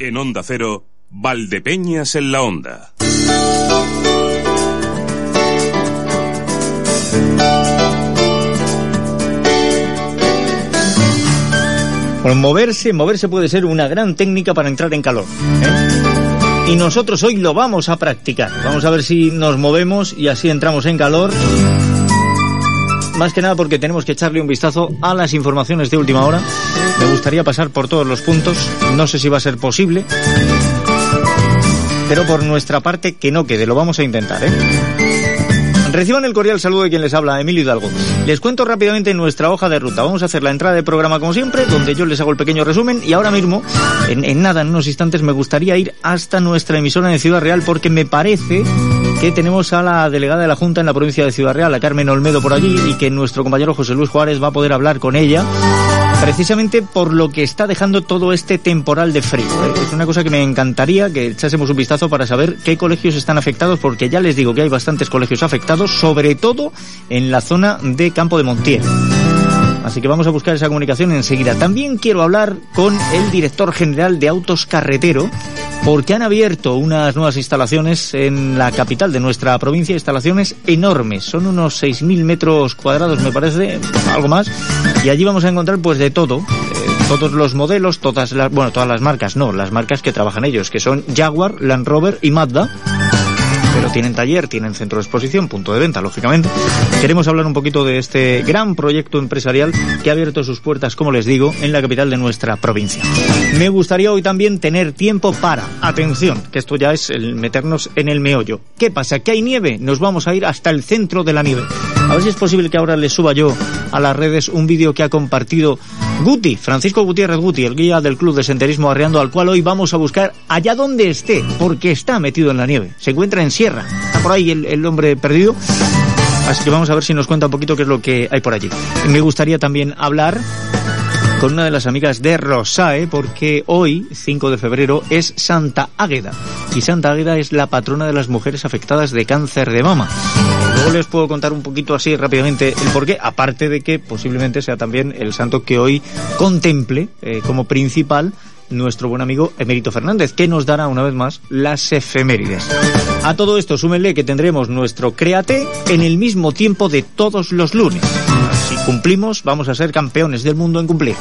En Onda Cero, Valdepeñas en la Onda. Bueno, moverse, moverse puede ser una gran técnica para entrar en calor. ¿eh? Y nosotros hoy lo vamos a practicar. Vamos a ver si nos movemos y así entramos en calor. Más que nada porque tenemos que echarle un vistazo a las informaciones de última hora. Me gustaría pasar por todos los puntos. No sé si va a ser posible. Pero por nuestra parte, que no quede. Lo vamos a intentar, ¿eh? Reciban el cordial saludo de quien les habla, Emilio Hidalgo. Les cuento rápidamente nuestra hoja de ruta. Vamos a hacer la entrada de programa como siempre, donde yo les hago el pequeño resumen y ahora mismo, en, nada, en unos instantes, me gustaría ir hasta nuestra emisora de Ciudad Real porque me parece que tenemos a la delegada de la Junta en la provincia de Ciudad Real, a Carmen Olmedo por allí, y que nuestro compañero José Luis Juárez va a poder hablar con ella precisamente por lo que está dejando todo este temporal de frío. ¿eh? Es una cosa que me encantaría que echásemos un vistazo para saber qué colegios están afectados, porque ya les digo que hay bastantes colegios afectados, sobre todo en la zona de Campo de Montiel. Así que vamos a buscar esa comunicación enseguida. También quiero hablar con el director general de Autos Carretero, porque han abierto unas nuevas instalaciones en la capital de nuestra provincia, instalaciones enormes, son unos 6.000 metros cuadrados me parece, algo más, y allí vamos a encontrar pues de todo, eh, todos los modelos, todas las, bueno, todas las marcas, no, las marcas que trabajan ellos, que son Jaguar, Land Rover y Mazda, tienen taller, tienen centro de exposición, punto de venta, lógicamente. Queremos hablar un poquito de este gran proyecto empresarial que ha abierto sus puertas, como les digo, en la capital de nuestra provincia. Me gustaría hoy también tener tiempo para, atención, que esto ya es el meternos en el meollo. ¿Qué pasa? ¿Que hay nieve? Nos vamos a ir hasta el centro de la nieve. A ver si es posible que ahora les suba yo a las redes un vídeo que ha compartido Guti, Francisco Gutiérrez Guti, el guía del Club de Senderismo Arreando, al cual hoy vamos a buscar allá donde esté, porque está metido en la nieve. Se encuentra en Sierra. Está por ahí el, el hombre perdido. Así que vamos a ver si nos cuenta un poquito qué es lo que hay por allí. Me gustaría también hablar con una de las amigas de Rosae, porque hoy, 5 de febrero, es Santa Águeda. Y Santa Águeda es la patrona de las mujeres afectadas de cáncer de mama. Luego les puedo contar un poquito así rápidamente el porqué, aparte de que posiblemente sea también el santo que hoy contemple eh, como principal nuestro buen amigo Emérito Fernández, que nos dará una vez más las efemérides. A todo esto, súmenle que tendremos nuestro Créate en el mismo tiempo de todos los lunes. Cumplimos, vamos a ser campeones del mundo en cumplir.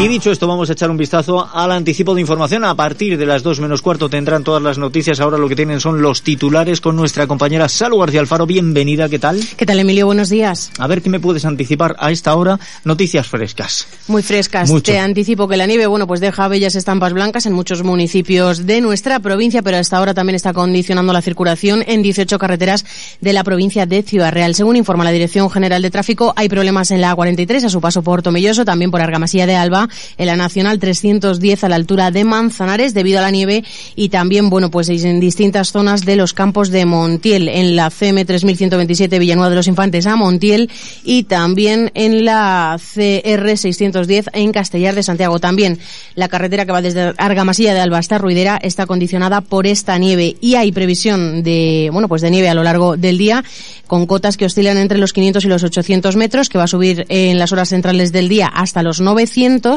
Y dicho esto, vamos a echar un vistazo al anticipo de información. A partir de las 2 menos cuarto tendrán todas las noticias. Ahora lo que tienen son los titulares con nuestra compañera Salu García Alfaro. Bienvenida, ¿qué tal? ¿Qué tal, Emilio? Buenos días. A ver qué me puedes anticipar a esta hora. Noticias frescas. Muy frescas. Mucho. Te anticipo que la nieve, bueno, pues deja bellas estampas blancas en muchos municipios de nuestra provincia, pero hasta ahora también está condicionando la circulación en 18 carreteras de la provincia de Ciudad Real. Según informa la Dirección General de Tráfico, hay problemas en la A43 a su paso por Tomelloso, también por Argamasilla de Alba, en la Nacional 310 a la altura de Manzanares debido a la nieve y también, bueno, pues en distintas zonas de los campos de Montiel, en la CM 3127 Villanueva de los Infantes a Montiel y también en la CR 610 en Castellar de Santiago. También la carretera que va desde Argamasilla de Alba Ruidera está condicionada por esta nieve y hay previsión de, bueno, pues de nieve a lo largo del día con cotas que oscilan entre los 500 y los 800 metros, que va a subir en las horas centrales del día hasta los 900,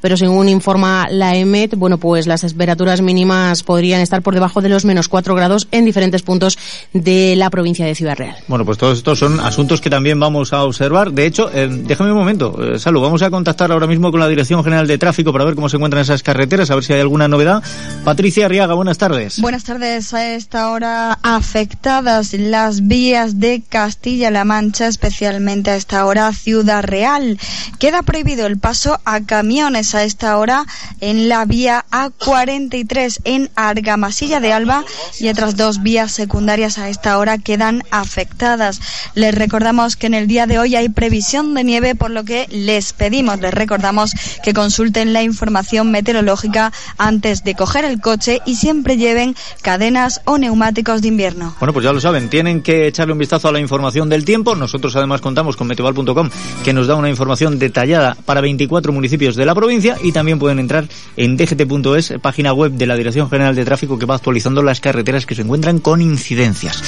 pero según informa la EMET, bueno, pues las temperaturas mínimas podrían estar por debajo de los menos 4 grados en diferentes puntos de la provincia de Ciudad Real. Bueno, pues todos estos son asuntos que también vamos a observar. De hecho, eh, déjame un momento, eh, Salud, vamos a contactar ahora mismo con la Dirección General de Tráfico para ver cómo se encuentran esas carreteras, a ver si hay alguna novedad. Patricia Arriaga, buenas tardes. Buenas tardes. A esta hora afectadas las vías de Castilla-La Mancha, especialmente a esta hora Ciudad Real. Queda prohibido el paso a camiones a esta hora en la vía A43 en Argamasilla de Alba y otras dos vías secundarias a esta hora quedan afectadas. Les recordamos que en el día de hoy hay previsión de nieve, por lo que les pedimos, les recordamos que consulten la información meteorológica antes de coger el coche y siempre lleven cadenas o neumáticos de invierno. Bueno, pues ya lo saben, tienen que echarle un vistazo a la información del tiempo. Nosotros además contamos con meteoval.com que nos da una información detallada para 24 municipios de la provincia y también pueden entrar en dgt.es, página web de la Dirección General de Tráfico que va actualizando las carreteras que se encuentran con incidencias.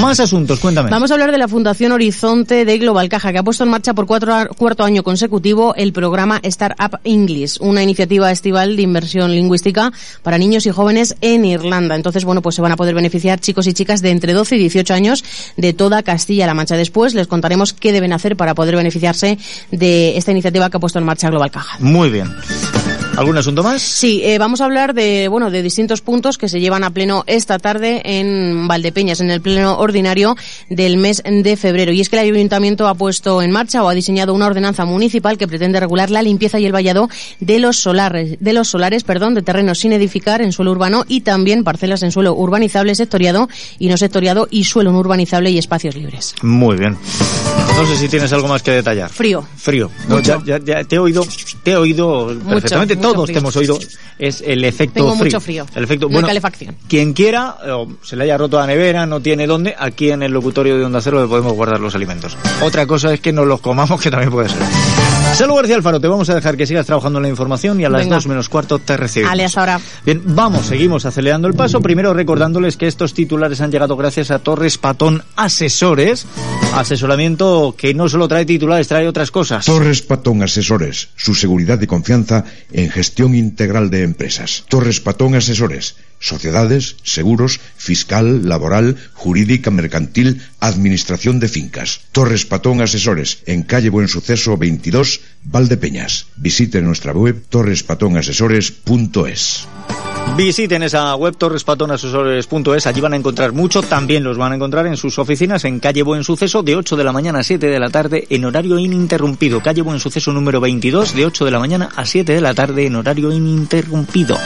Más asuntos, cuéntame. Vamos a hablar de la Fundación Horizonte de Global Caja, que ha puesto en marcha por cuatro, cuarto año consecutivo el programa Startup English, una iniciativa estival de inversión lingüística para niños y jóvenes en Irlanda. Entonces, bueno, pues se van a poder beneficiar chicos y chicas de entre 12 y 18 años de toda Castilla-La Mancha. Después les contaremos qué deben hacer para poder beneficiarse de esta iniciativa que ha puesto en marcha Global Caja. Muy bien. ¿Algún asunto más? Sí, eh, vamos a hablar de, bueno, de distintos puntos que se llevan a pleno esta tarde en Valdepeñas, en el pleno ordinario del mes de febrero. Y es que el ayuntamiento ha puesto en marcha o ha diseñado una ordenanza municipal que pretende regular la limpieza y el vallado de los solares, de los solares, perdón, de terrenos sin edificar en suelo urbano y también parcelas en suelo urbanizable, sectoriado y no sectoriado y suelo no urbanizable y espacios libres. Muy bien. No sé si tienes algo más que detallar. Frío. Frío. No, ya, ya, ya te he oído, te he oído perfectamente. mucho Todos frío. te hemos oído. Es el efecto Tengo frío. mucho frío. El efecto, bueno, calefacción. Quien quiera, o se le haya roto la nevera, no tiene dónde, aquí en el locutorio de Onda Cero le podemos guardar los alimentos. Otra cosa es que no los comamos, que también puede ser. Salud García Alfaro, te vamos a dejar que sigas trabajando en la información y a las Venga. dos menos cuarto te recibimos. Ale, hasta ahora. Bien, vamos, seguimos acelerando el paso. Primero recordándoles que estos titulares han llegado gracias a Torres Patón Asesores. Asesoramiento que no solo trae titulares, trae otras cosas. Torres Patón Asesores, su seguridad y confianza en gestión integral de empresas. Torres Patón Asesores, sociedades, seguros, fiscal, laboral, jurídica, mercantil, administración de fincas. Torres Patón Asesores, en calle Buen Suceso 22, Valdepeñas. Visite nuestra web torrespatonasesores.es. Visiten esa web torrespatonasesores.es, allí van a encontrar mucho, también los van a encontrar en sus oficinas en calle Buen Suceso de 8 de la mañana a 7 de la tarde en horario ininterrumpido. Calle Buen Suceso número 22 de 8 de la mañana a 7 de la tarde en horario ininterrumpido.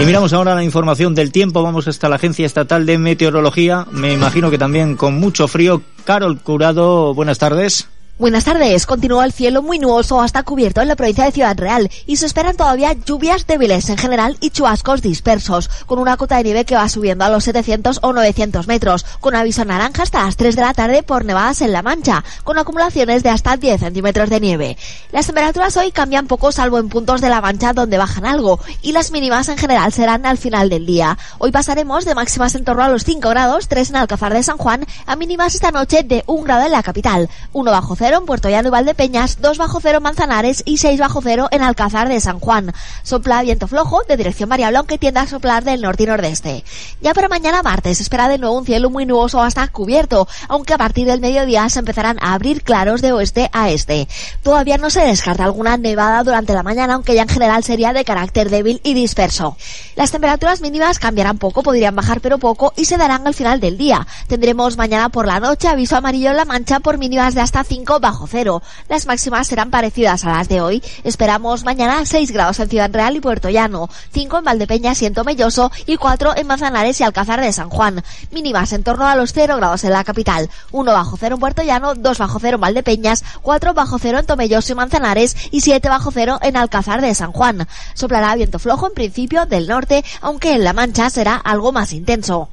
Y miramos ahora la información del tiempo, vamos hasta la Agencia Estatal de Meteorología, me imagino que también con mucho frío. Carol Curado, buenas tardes. Buenas tardes. Continúa el cielo muy nuboso hasta cubierto en la provincia de Ciudad Real y se esperan todavía lluvias débiles en general y chubascos dispersos, con una cota de nieve que va subiendo a los 700 o 900 metros, con aviso naranja hasta las 3 de la tarde por nevadas en La Mancha, con acumulaciones de hasta 10 centímetros de nieve. Las temperaturas hoy cambian poco salvo en puntos de La Mancha donde bajan algo y las mínimas en general serán al final del día. Hoy pasaremos de máximas en torno a los 5 grados, 3 en Alcázar de San Juan, a mínimas esta noche de 1 grado en la capital, 1 bajo cero en Puerto Llano y Valdepeñas, 2 bajo cero en Manzanares y 6 bajo cero en Alcázar de San Juan. Sopla viento flojo de dirección variable aunque tienda a soplar del norte y nordeste. Ya para mañana martes espera de nuevo un cielo muy nuboso hasta cubierto, aunque a partir del mediodía se empezarán a abrir claros de oeste a este. Todavía no se descarta alguna nevada durante la mañana, aunque ya en general sería de carácter débil y disperso. Las temperaturas mínimas cambiarán poco, podrían bajar pero poco y se darán al final del día. Tendremos mañana por la noche aviso amarillo en la mancha por mínimas de hasta 5 bajo cero. Las máximas serán parecidas a las de hoy. Esperamos mañana 6 grados en Ciudad Real y Puerto Llano, 5 en Valdepeñas y en Tomelloso y 4 en Manzanares y Alcázar de San Juan. Mínimas en torno a los 0 grados en la capital, 1 bajo cero en Puerto Llano, 2 bajo cero en Valdepeñas, 4 bajo cero en Tomelloso y Manzanares y 7 bajo cero en Alcázar de San Juan. Soplará viento flojo en principio del norte, aunque en La Mancha será algo más intenso.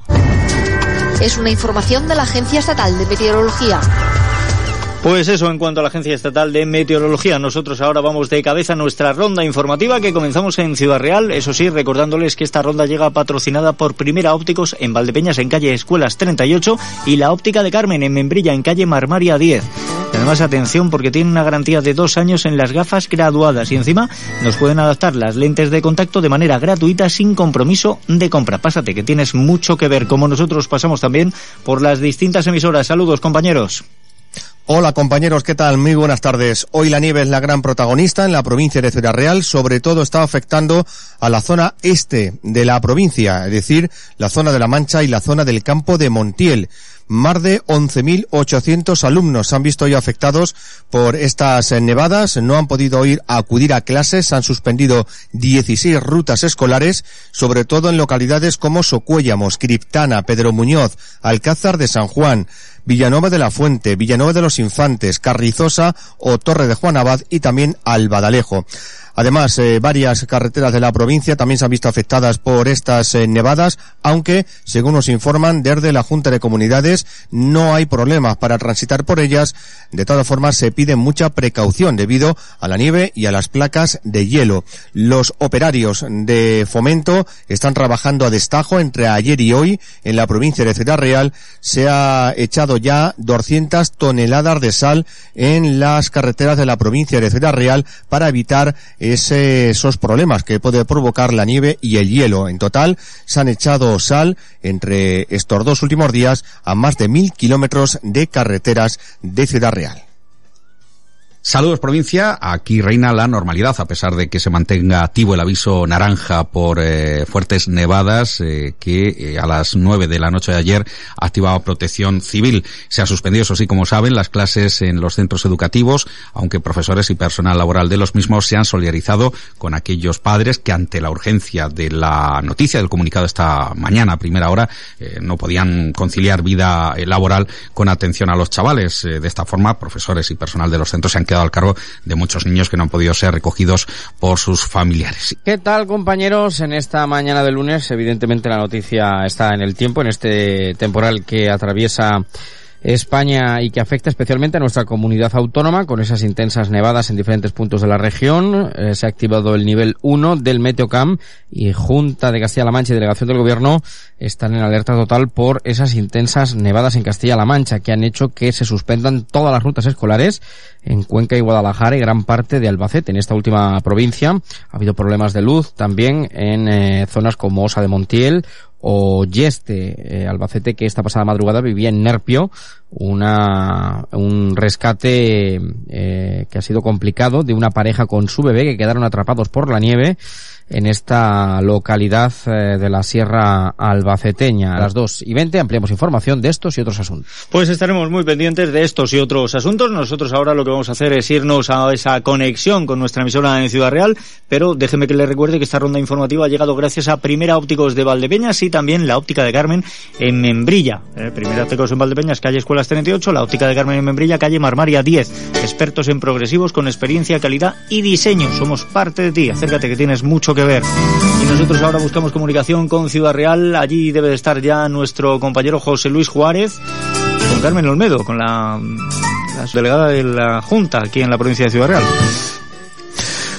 Es una información de la Agencia Estatal de Meteorología. Pues eso en cuanto a la Agencia Estatal de Meteorología. Nosotros ahora vamos de cabeza a nuestra ronda informativa que comenzamos en Ciudad Real. Eso sí, recordándoles que esta ronda llega patrocinada por Primera Ópticos en Valdepeñas en calle Escuelas 38 y la óptica de Carmen en Membrilla en calle Marmaria 10. Y además atención porque tiene una garantía de dos años en las gafas graduadas y encima nos pueden adaptar las lentes de contacto de manera gratuita sin compromiso de compra. Pásate que tienes mucho que ver como nosotros pasamos también por las distintas emisoras. Saludos compañeros. Hola compañeros, ¿qué tal? Muy buenas tardes. Hoy la nieve es la gran protagonista en la provincia de Ciudad Real, sobre todo está afectando a la zona este de la provincia, es decir, la zona de La Mancha y la zona del campo de Montiel. Más de 11.800 alumnos se han visto hoy afectados por estas nevadas, no han podido ir a acudir a clases, se han suspendido 16 rutas escolares, sobre todo en localidades como Socuéllamos, Criptana, Pedro Muñoz, Alcázar de San Juan, Villanueva de la Fuente, Villanueva de los Infantes, Carrizosa o Torre de Juan Abad y también Albadalejo. Además, eh, varias carreteras de la provincia también se han visto afectadas por estas eh, nevadas, aunque, según nos informan desde la Junta de Comunidades, no hay problemas para transitar por ellas. De todas formas, se pide mucha precaución debido a la nieve y a las placas de hielo. Los operarios de fomento están trabajando a destajo entre ayer y hoy en la provincia de Ciudad Real. Se ha echado ya 200 toneladas de sal en las carreteras de la provincia de Ciudad Real para evitar esos problemas que puede provocar la nieve y el hielo. En total, se han echado sal entre estos dos últimos días a más de mil kilómetros de carreteras de Ciudad Real. Saludos provincia, aquí reina la normalidad a pesar de que se mantenga activo el aviso naranja por eh, fuertes nevadas eh, que eh, a las nueve de la noche de ayer activaba protección civil. Se ha suspendido, eso sí, como saben, las clases en los centros educativos, aunque profesores y personal laboral de los mismos se han solidarizado con aquellos padres que ante la urgencia de la noticia del comunicado esta mañana a primera hora no podían conciliar vida laboral con atención a los chavales. de esta forma, profesores y personal de los centros se han quedado al cargo de muchos niños que no han podido ser recogidos por sus familiares. ¿Qué tal, compañeros? En esta mañana de lunes, evidentemente la noticia está en el tiempo, en este temporal que atraviesa España y que afecta especialmente a nuestra comunidad autónoma con esas intensas nevadas en diferentes puntos de la región. Eh, se ha activado el nivel 1 del Meteocam y Junta de Castilla-La Mancha y Delegación del Gobierno están en alerta total por esas intensas nevadas en Castilla-La Mancha que han hecho que se suspendan todas las rutas escolares en Cuenca y Guadalajara y gran parte de Albacete. En esta última provincia ha habido problemas de luz también en eh, zonas como Osa de Montiel o Yeste, eh, Albacete, que esta pasada madrugada vivía en Nerpio, una, un rescate eh, que ha sido complicado de una pareja con su bebé que quedaron atrapados por la nieve en esta localidad eh, de la Sierra Albaceteña. A las 2 y 20 ampliamos información de estos y otros asuntos. Pues estaremos muy pendientes de estos y otros asuntos. Nosotros ahora lo que vamos a hacer es irnos a esa conexión con nuestra emisora en Ciudad Real, pero déjeme que le recuerde que esta ronda informativa ha llegado gracias a Primera Ópticos de Valdepeñas y también la óptica de Carmen en Membrilla. Eh, Primera Ópticos en Valdepeñas, calle Escuelas 38, la óptica de Carmen en Membrilla, calle Marmaria 10. Expertos en progresivos con experiencia, calidad y diseño. Somos parte de ti. Acércate que tienes mucho que ver. Y nosotros ahora buscamos comunicación con Ciudad Real. Allí debe de estar ya nuestro compañero José Luis Juárez con Carmen Olmedo, con la delegada de la Junta aquí en la provincia de Ciudad Real.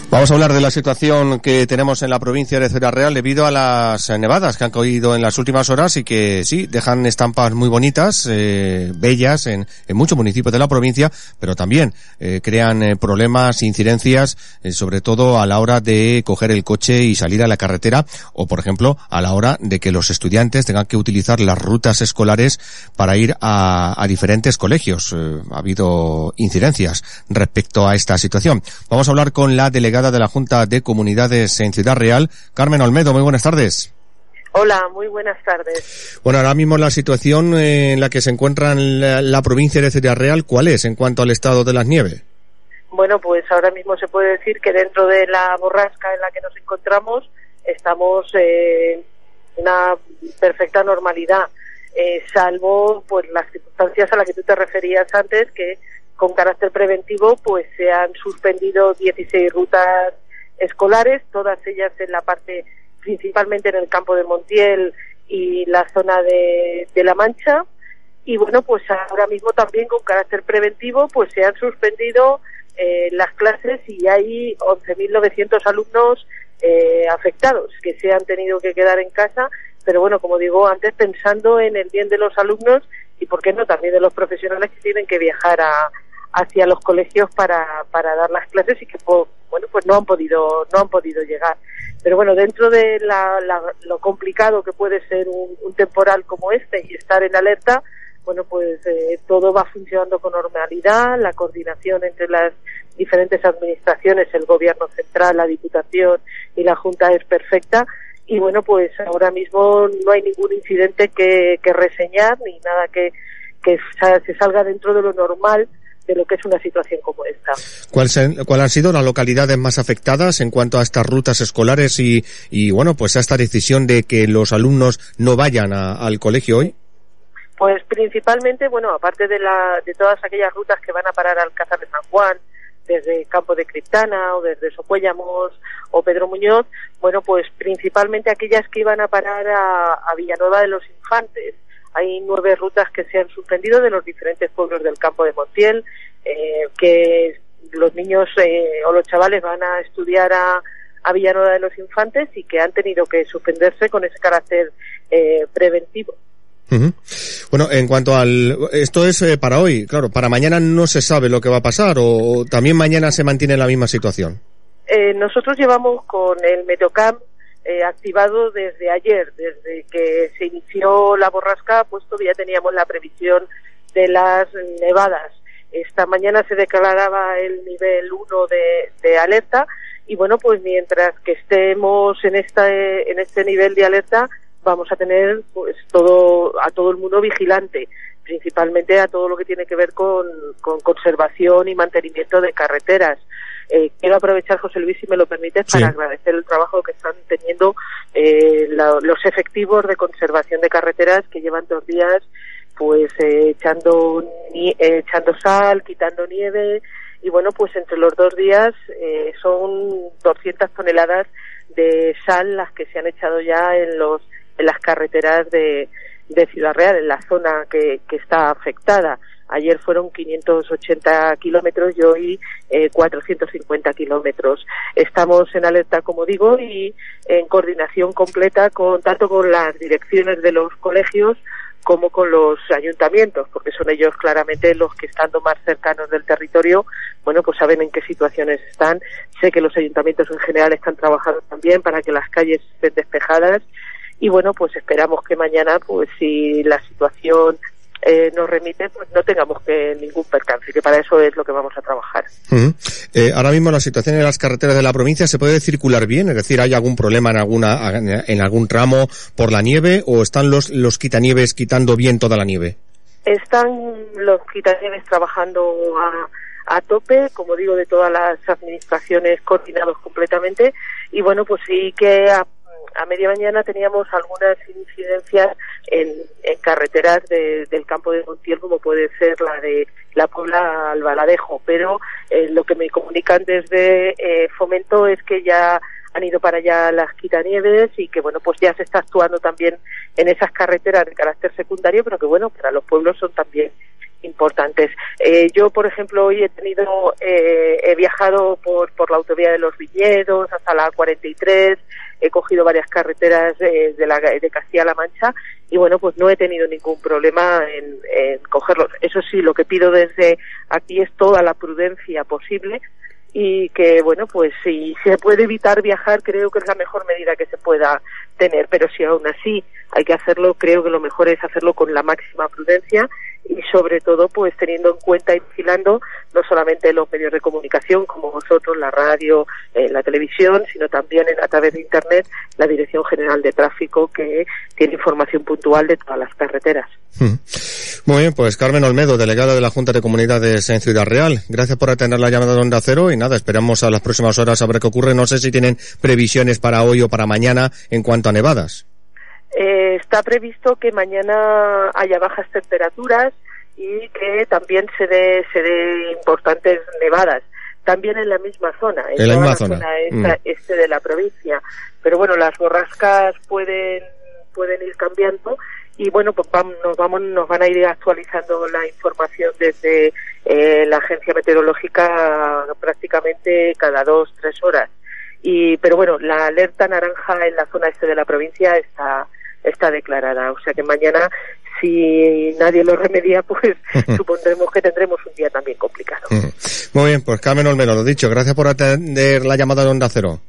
Vamos a hablar de la situación que tenemos en la provincia de Ciudad Real debido a las nevadas que han caído en las últimas horas y que sí, dejan estampas muy bonitas, eh, bellas en, en, muchos municipios de la provincia, pero también eh, crean eh, problemas, incidencias, eh, sobre todo a la hora de coger el coche y salir a la carretera o, por ejemplo, a la hora de que los estudiantes tengan que utilizar las rutas escolares para ir a, a diferentes colegios. Ha habido incidencias respecto a esta situación. Vamos a hablar con la delegada de la Junta de Comunidades en Ciudad Real, Carmen Olmedo. Muy buenas tardes. Hola, muy buenas tardes. Bueno, ahora mismo la situación en la que se encuentra la, la provincia de Ciudad Real, ¿cuál es en cuanto al estado de las nieves? Bueno, pues ahora mismo se puede decir que dentro de la borrasca en la que nos encontramos estamos en una perfecta normalidad, eh, salvo pues las circunstancias a las que tú te referías antes, que con carácter preventivo, pues se han suspendido 16 rutas escolares, todas ellas en la parte, principalmente en el campo de Montiel y la zona de, La Mancha. Y bueno, pues ahora mismo también con carácter preventivo, pues se han suspendido eh, las clases y hay 11.900 alumnos eh, afectados que se han tenido que quedar en casa. Pero bueno, como digo antes, pensando en el bien de los alumnos y, ¿por qué no?, también de los profesionales que tienen que viajar a, hacia los colegios para, para dar las clases y que bueno pues no han podido no han podido llegar. Pero bueno dentro de la, la, lo complicado que puede ser un, temporal como este y estar en alerta bueno pues eh, todo va funcionando con normalidad la coordinación entre las diferentes administraciones el gobierno central la diputación y la junta es perfecta. Y bueno pues ahora mismo no hay ningún incidente que, que reseñar ni nada que que se salga dentro de lo normal de lo que es una situación como esta. ¿Cuál, se, ¿Cuál, han sido las localidades más afectadas en cuanto a estas rutas escolares y, y bueno, pues a esta decisión de que los alumnos no vayan a, al colegio hoy? Pues principalmente, bueno, aparte de, la, de todas aquellas rutas que van a parar al Alcázar de San Juan, desde Campo de Criptana o desde Socuéllamos o Pedro Muñoz, bueno, pues principalmente aquellas que iban a parar a, a Villanueva de los Infantes. Hay nueve rutas que se han suspendido de los diferentes pueblos del campo de Montiel, eh, que los niños eh, o los chavales van a estudiar a, a Villanueva de los Infantes y que han tenido que suspenderse con ese carácter eh, preventivo. Bueno, en cuanto al... Esto es eh, para hoy, claro, para mañana no se sabe lo que va a pasar o también mañana se mantiene la misma situación. Eh, nosotros llevamos con el Metocam eh, activado desde ayer, desde que se inició la borrasca, pues todavía teníamos la previsión de las nevadas. Esta mañana se declaraba el nivel 1 de, alerta y bueno, pues mientras que estemos en, esta, en este nivel de alerta, vamos a tener pues todo a todo el mundo vigilante principalmente a todo lo que tiene que ver con conservación y mantenimiento de carreteras eh, quiero aprovechar José Luis si me lo permites para agradecer el trabajo que están teniendo eh, la- los efectivos de conservación de carreteras que llevan dos días pues eh, echando ni- eh, echando sal quitando nieve y bueno pues entre los dos días eh, son 200 toneladas de sal las que se han echado ya en los en las carreteras de, de Ciudad Real, en la zona que, que está afectada. Ayer fueron 580 kilómetros y hoy eh, 450 kilómetros. Estamos en alerta, como digo, y en coordinación completa con tanto con las direcciones de los colegios como con los ayuntamientos, porque son ellos claramente los que estando más cercanos del territorio, bueno, pues saben en qué situaciones están. Sé que los ayuntamientos en general están trabajando también para que las calles estén despejadas y bueno, pues esperamos que mañana, pues si la situación eh, nos remite, pues no tengamos que ningún percance, que para eso es lo que vamos a trabajar. Eh, ahora mismo la situación en las carreteras de la provincia se puede circular bien, es decir, hay algún problema en alguna en algún tramo por la nieve o están los los quitanieves quitando bien toda la nieve. Están los quitanieves trabajando a, a tope, como digo, de todas las administraciones coordinados completamente. Y bueno, pues sí que a, a media mañana teníamos algunas incidencias en, en carreteras de- del campo de Montiel, como puede ser la de la Puebla al Baladejo. Pero eh, lo que me comunican desde eh, Fomento es que ya han ido para allá las quitanieves y que bueno pues ya se está actuando también en esas carreteras de carácter secundario pero que bueno para los pueblos son también importantes. Eh, yo por ejemplo hoy he tenido eh, he viajado por por la autovía de los viñedos hasta la 43 he cogido varias carreteras de la de Castilla-La Mancha y bueno pues no he tenido ningún problema en, en cogerlos. Eso sí lo que pido desde aquí es toda la prudencia posible y que bueno pues si se puede evitar viajar creo que es la mejor medida que se pueda tener pero si aún así hay que hacerlo creo que lo mejor es hacerlo con la máxima prudencia y sobre todo pues teniendo en cuenta y vigilando no solamente los medios de comunicación como vosotros la radio eh, la televisión sino también en- a través de internet la dirección general de tráfico que tiene información puntual de todas las carreteras Ujú. Muy bien, pues Carmen Olmedo, delegada de la Junta de Comunidades en Ciudad Real. Gracias por atender la llamada de Onda Cero y nada, esperamos a las próximas horas a ver qué ocurre. No sé si tienen previsiones para hoy o para mañana en cuanto a nevadas. Eh, está previsto que mañana haya bajas temperaturas y que también se dé, se dé importantes nevadas. También en la misma zona, en, En la misma zona. esta- Mm. este de la provincia. Pero bueno, las borrascas pueden, pueden ir cambiando y bueno, pues vam- nos, vamos, nos van a ir actualizando la información desde eh, la agencia meteorológica prácticamente cada dos, tres horas. Y, pero bueno, la alerta naranja en la zona este de la provincia está, está declarada. O sea que mañana, si nadie lo remedia, pues supondremos que tendremos un día también complicado. Muy bien, pues Carmen Olmedo, lo dicho, gracias por atender la llamada de Onda Cero.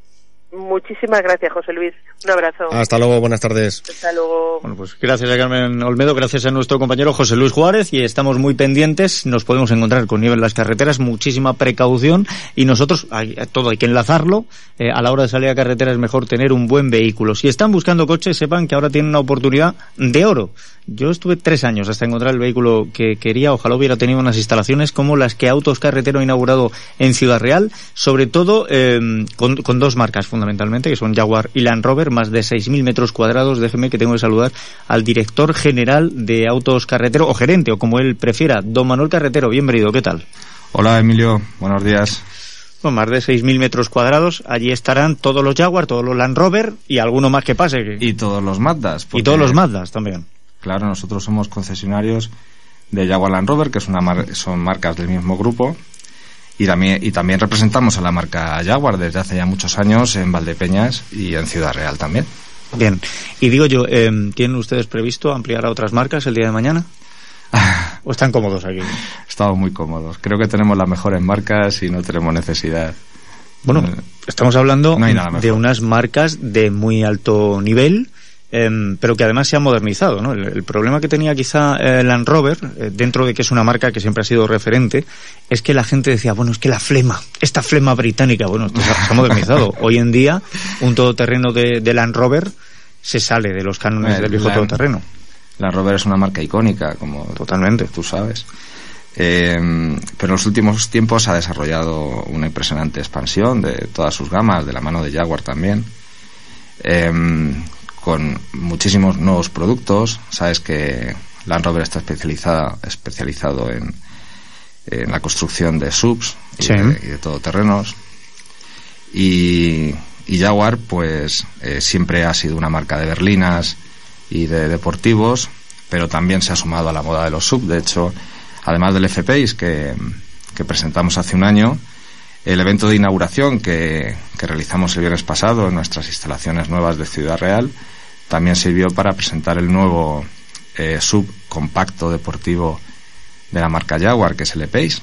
Muchísimas gracias, José Luis. Un abrazo. Hasta luego, buenas tardes. Hasta luego. Bueno, pues gracias a Carmen Olmedo, gracias a nuestro compañero José Luis Juárez y estamos muy pendientes. Nos podemos encontrar con nieve en las carreteras, muchísima precaución y nosotros, hay- todo hay que enlazarlo. Eh, a la hora de salir a carretera es mejor tener un buen vehículo. Si están buscando coches, sepan que ahora tienen una oportunidad de oro. Yo estuve tres años hasta encontrar el vehículo que quería. Ojalá hubiera tenido unas instalaciones como las que Autos Carretero ha inaugurado en Ciudad Real, sobre todo eh, con, con dos marcas fundamentalmente, que son Jaguar y Land Rover, más de 6.000 metros cuadrados. Déjeme que tengo que saludar al director general de Autos Carretero, o gerente, o como él prefiera, don Manuel Carretero. Bienvenido, ¿qué tal? Hola Emilio, buenos días. Bueno, más de 6.000 metros cuadrados, allí estarán todos los Jaguar, todos los Land Rover y alguno más que pase. Y todos los Mazdas. Y todos los Mazdas también. Claro, nosotros somos concesionarios de Jaguar Land Rover, que es una son marcas del mismo grupo. Y también, y también representamos a la marca Jaguar desde hace ya muchos años en Valdepeñas y en Ciudad Real también. Bien. Y digo yo, em, ¿tienen ustedes previsto ampliar a otras marcas el día de mañana? ¿O están cómodos aquí? Estamos muy cómodos. Creo que tenemos las mejores marcas y no tenemos necesidad. Bueno, eh, estamos hablando de unas marcas de muy alto nivel, em, pero que además se han modernizado. ¿no? El, problema que tenía quizá el Land Rover, eh, dentro de que es una marca que siempre ha sido referente, es que la gente decía, bueno, es que la flema, esta flema británica, bueno, esto se ha, modernizado. Hoy en día, un todoterreno de, de Land Rover se sale de los cánones del viejo todoterreno. La Rover es una marca icónica, como totalmente tú sabes. Eh, pero en los últimos tiempos ha desarrollado una impresionante expansión de todas sus gamas, de la mano de Jaguar también, eh, con muchísimos nuevos productos. Sabes que Land Rover está especializada, especializado en, en la construcción de subs y, de, todoterrenos. Y, y Jaguar, pues, eh, siempre ha sido una marca de berlinas, y de deportivos, pero también se ha sumado a la moda de los sub. De hecho, además del FPIS que, que presentamos hace un año, el evento de inauguración que, que, realizamos el viernes pasado en nuestras instalaciones nuevas de Ciudad Real también sirvió para presentar el nuevo eh, sub compacto deportivo de la marca Jaguar, que es el E-Pace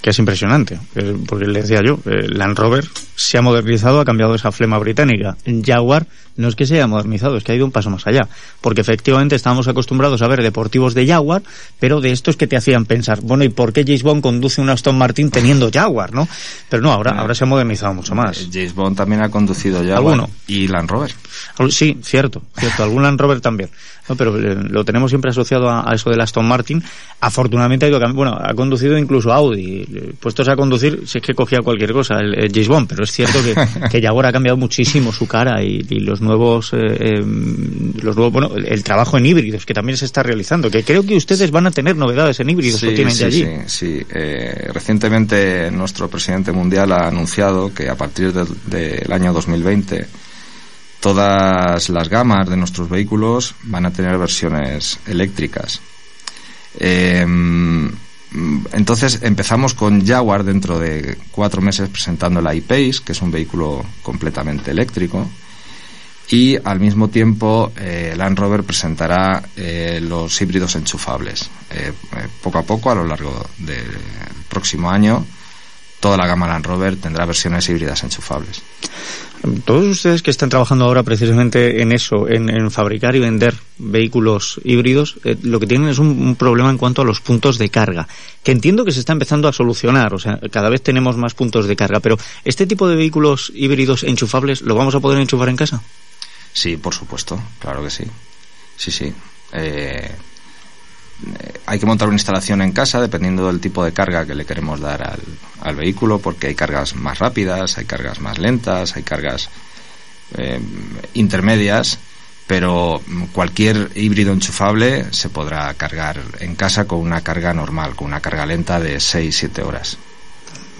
que es impresionante, porque le decía yo, Land Rover se ha modernizado, ha cambiado esa flema británica. Jaguar no es que se haya modernizado, es que ha ido un paso más allá, porque efectivamente estábamos acostumbrados a ver deportivos de Jaguar, pero de estos que te hacían pensar, bueno, ¿y por qué James Bond conduce un Aston Martin teniendo Jaguar, no? Pero no, ahora, ahora se ha modernizado mucho más. Eh, James Bond también ha conducido Jaguar. Y Land Rover. Sí, cierto, cierto, algún Land Rover también. No, pero eh, lo tenemos siempre asociado a, eso del Aston Martin. Afortunadamente ha ido, bueno, ha conducido incluso Audi. Puestos a conducir, si es que cogía cualquier cosa, el, James Bond, pero es cierto que, que Jaguar ha cambiado muchísimo su cara y, los nuevos, eh, em, los nuevos, bueno, el, trabajo en híbridos que también se está realizando, que creo que ustedes van a tener novedades en híbridos, sí, tienen sí, allí. Sí, sí. Eh, recientemente nuestro presidente mundial ha anunciado que a partir del año 2020 todas las gamas de nuestros vehículos van a tener versiones eléctricas. Em, entonces empezamos con Jaguar dentro de cuatro meses presentando la iPace, que es un vehículo completamente eléctrico. Y al mismo tiempo eh, Land Rover presentará eh, los híbridos enchufables. Eh, poco a poco, a lo largo del próximo año, toda la gama Land Rover tendrá versiones híbridas enchufables. Todos ustedes que están trabajando ahora precisamente en eso, en, fabricar y vender vehículos híbridos, eh, lo que tienen es un, problema en cuanto a los puntos de carga, que entiendo que se está empezando a solucionar, o sea, cada vez tenemos más puntos de carga, pero ¿este tipo de vehículos híbridos enchufables lo vamos a poder enchufar en casa? Sí, por supuesto, claro que sí. Sí, sí. Eh, eh, hay que montar una instalación en casa dependiendo del tipo de carga que le queremos dar al, vehículo, porque hay cargas más rápidas, hay cargas más lentas, hay cargas eh, intermedias, pero cualquier híbrido enchufable se podrá cargar en casa con una carga normal, con una carga lenta de 6-7 horas.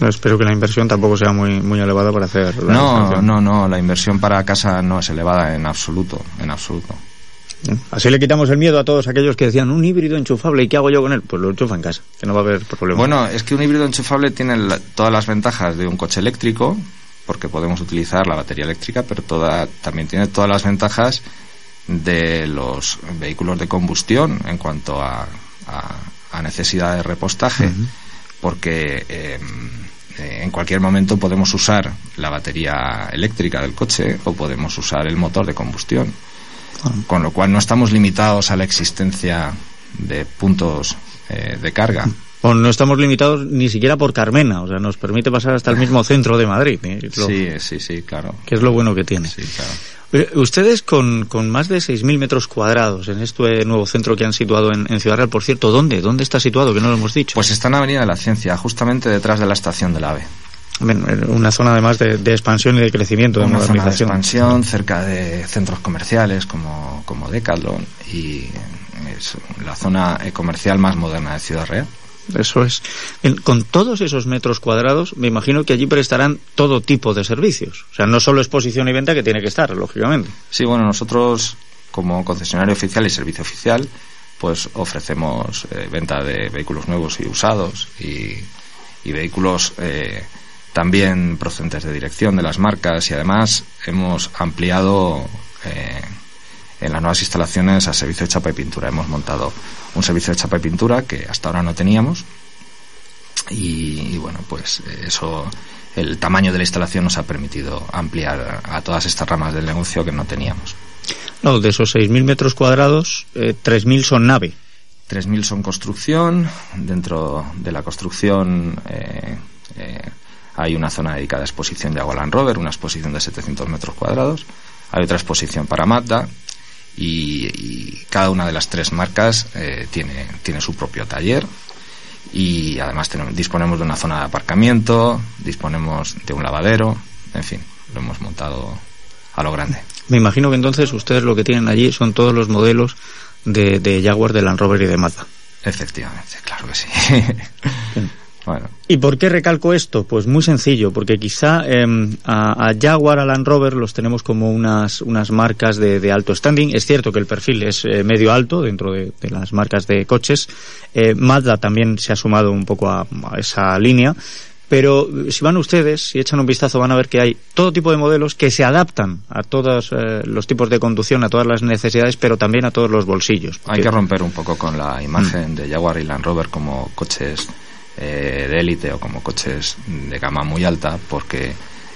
Espero que la inversión tampoco sea muy, muy elevada para hacer la No, no, no, la inversión para casa no es elevada en absoluto, en absoluto. Así le quitamos el miedo a todos aquellos que decían un híbrido enchufable y qué hago yo con él. Pues lo enchufa en casa, que no va a haber problema. Bueno, es que un híbrido enchufable tiene todas las ventajas de un coche eléctrico, porque podemos utilizar la batería eléctrica, pero toda, también tiene todas las ventajas de los vehículos de combustión en cuanto a, necesidad de repostaje, porque em, eh, en cualquier momento podemos usar la batería eléctrica del coche o podemos usar el motor de combustión. Con lo cual no estamos limitados a la existencia de puntos eh, de carga. O no estamos limitados ni siquiera por Carmena, o sea, nos permite pasar hasta el mismo centro de Madrid. ¿eh? sí, sí, sí, claro. Que es lo bueno que tiene. Sí, claro. Eh, ustedes con, con más de 6.000 metros cuadrados en este nuevo centro que han situado en, Ciudad Real, por cierto, ¿dónde? ¿Dónde está situado? Que no lo hemos dicho. Pues está en Avenida de la Ciencia, justamente detrás de la estación del AVE una zona además de, expansión y de crecimiento, de una zona de expansión cerca de centros comerciales como, como Decathlon y es la zona comercial más moderna de Ciudad Real. Eso es. Con todos esos metros cuadrados, me imagino que allí prestarán todo tipo de servicios. O sea, no solo exposición y venta que tiene que estar, lógicamente. Sí, bueno, nosotros como concesionario oficial y servicio oficial, pues ofrecemos eh, venta de vehículos nuevos y usados y, y vehículos eh, también procedentes de dirección de las marcas y además hemos ampliado eh, en las nuevas instalaciones a servicio de chapa y pintura. Hemos montado un servicio de chapa y pintura que hasta ahora no teníamos y, y bueno, pues eh, eso, el tamaño de la instalación nos ha permitido ampliar a todas estas ramas del negocio que no teníamos. No, de esos 6.000 metros cuadrados, eh, 3.000 son nave. 3.000 son construcción. Dentro de la construcción eh, eh, hay una zona dedicada a exposición de Land Rover, una exposición de 700 metros cuadrados. Hay otra exposición para Mazda y, y cada una de las tres marcas eh, tiene, tiene su propio taller y además tenemos, disponemos de una zona de aparcamiento, disponemos de un lavadero, en fin, lo hemos montado a lo grande. Me imagino que entonces ustedes lo que tienen allí son todos los modelos de, de Jaguar, de Land Rover y de Mazda. Efectivamente, claro que sí. bueno, ¿Y por qué recalco esto? Pues muy sencillo, porque quizá eh, a, a Jaguar, a Land Rover los tenemos como unas, unas marcas de, de alto standing. Es cierto que el perfil es eh, medio alto dentro de, de las marcas de coches. Eh, Mazda también se ha sumado un poco a, a esa línea. Pero eh, si van ustedes, si echan un vistazo, van a ver que hay todo tipo de modelos que se adaptan a todos eh, los tipos de conducción, a todas las necesidades, pero también a todos los bolsillos. hay que romper un poco con la imagen de Jaguar y Land Rover como coches eh, de élite o como coches de gama muy alta, porque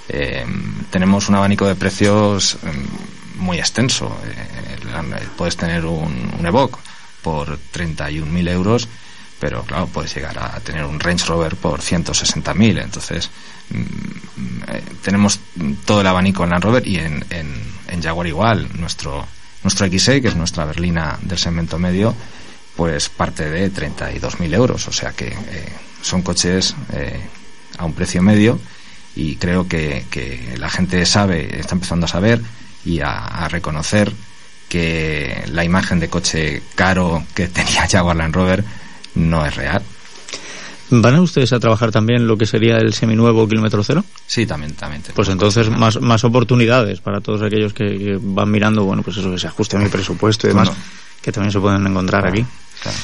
eh, tenemos un abanico de precios mm, muy extenso. Eh, la- puedes tener un, un Evoque por 31.000 euros, pero claro, puedes llegar a tener un Range Rover por 160.000. Entonces, mm, eh, tenemos todo el abanico en Land Rover y en, en, en Jaguar igual. Nuestro, nuestro X6, que es nuestra berlina del segmento medio, pues parte de 32.000 euros. O sea que eh, son coches eh, a un precio medio y creo que, que la gente sabe, está empezando a saber y a, a reconocer que la imagen de coche caro que tenía Jaguar Land Rover no es real. ¿Van a ustedes a trabajar también lo que sería el seminuevo kilómetro cero? Sí, también, también. Pues entonces más, más oportunidades para todos aquellos que, que van mirando, bueno, pues eso que se ajuste a mi presupuesto y demás, Bueno. que también se pueden encontrar aquí. Claro.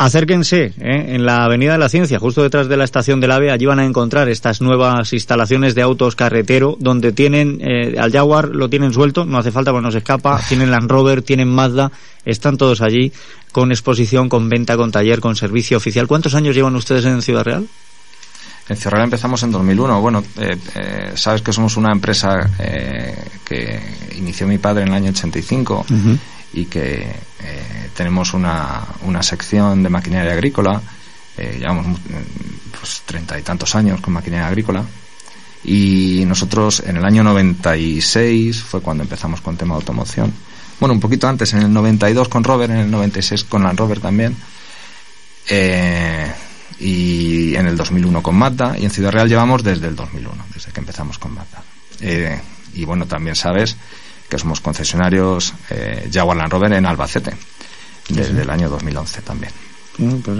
Acérquense ¿eh? en la Avenida de la Ciencia, justo detrás de la estación del AVE, allí van a encontrar estas nuevas instalaciones de autos carretero, donde tienen eh, al Jaguar lo tienen suelto, no hace falta, porque no se escapa, tienen Land Rover, tienen Mazda, están todos allí con exposición, con venta, con taller, con servicio oficial. ¿Cuántos años llevan ustedes en Ciudad Real? En Ciudad Real empezamos en 2001. Bueno, eh, eh, sabes que somos una empresa eh, que inició mi padre en el año 85 y que eh, tenemos una, una sección de maquinaria agrícola. Eh, llevamos mm, pues treinta y tantos años con maquinaria agrícola. Y nosotros en el año 96 fue cuando empezamos con tema de automoción. Bueno, un poquito antes, en el 92 con Rover, en el 96 con Land Rover también. Eh, y en el 2001 con Mazda y en Ciudad Real llevamos desde el 2001, desde que empezamos con Mazda. Y bueno, también sabes que somos concesionarios eh, Jaguar Land Rover en Albacete desde el año 2011 también. Pues,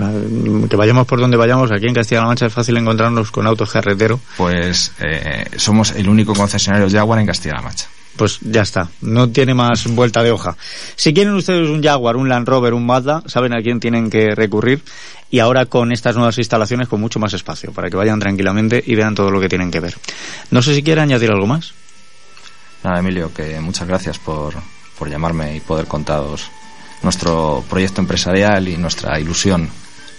que vayamos por donde vayamos, aquí en Castilla-La Mancha es fácil encontrarnos con autos carretero. Pues eh, somos el único concesionario Jaguar en Castilla-La Mancha. Pues ya está, no tiene más vuelta de hoja. Si quieren ustedes un Jaguar, un Land Rover, un Mazda, saben a quién tienen que recurrir y ahora con estas nuevas instalaciones con mucho más espacio para que vayan tranquilamente y vean todo lo que tienen que ver. No sé si quiere añadir algo más. Nada, Emilio, que muchas gracias por, por llamarme y poder contaros nuestro proyecto empresarial y nuestra ilusión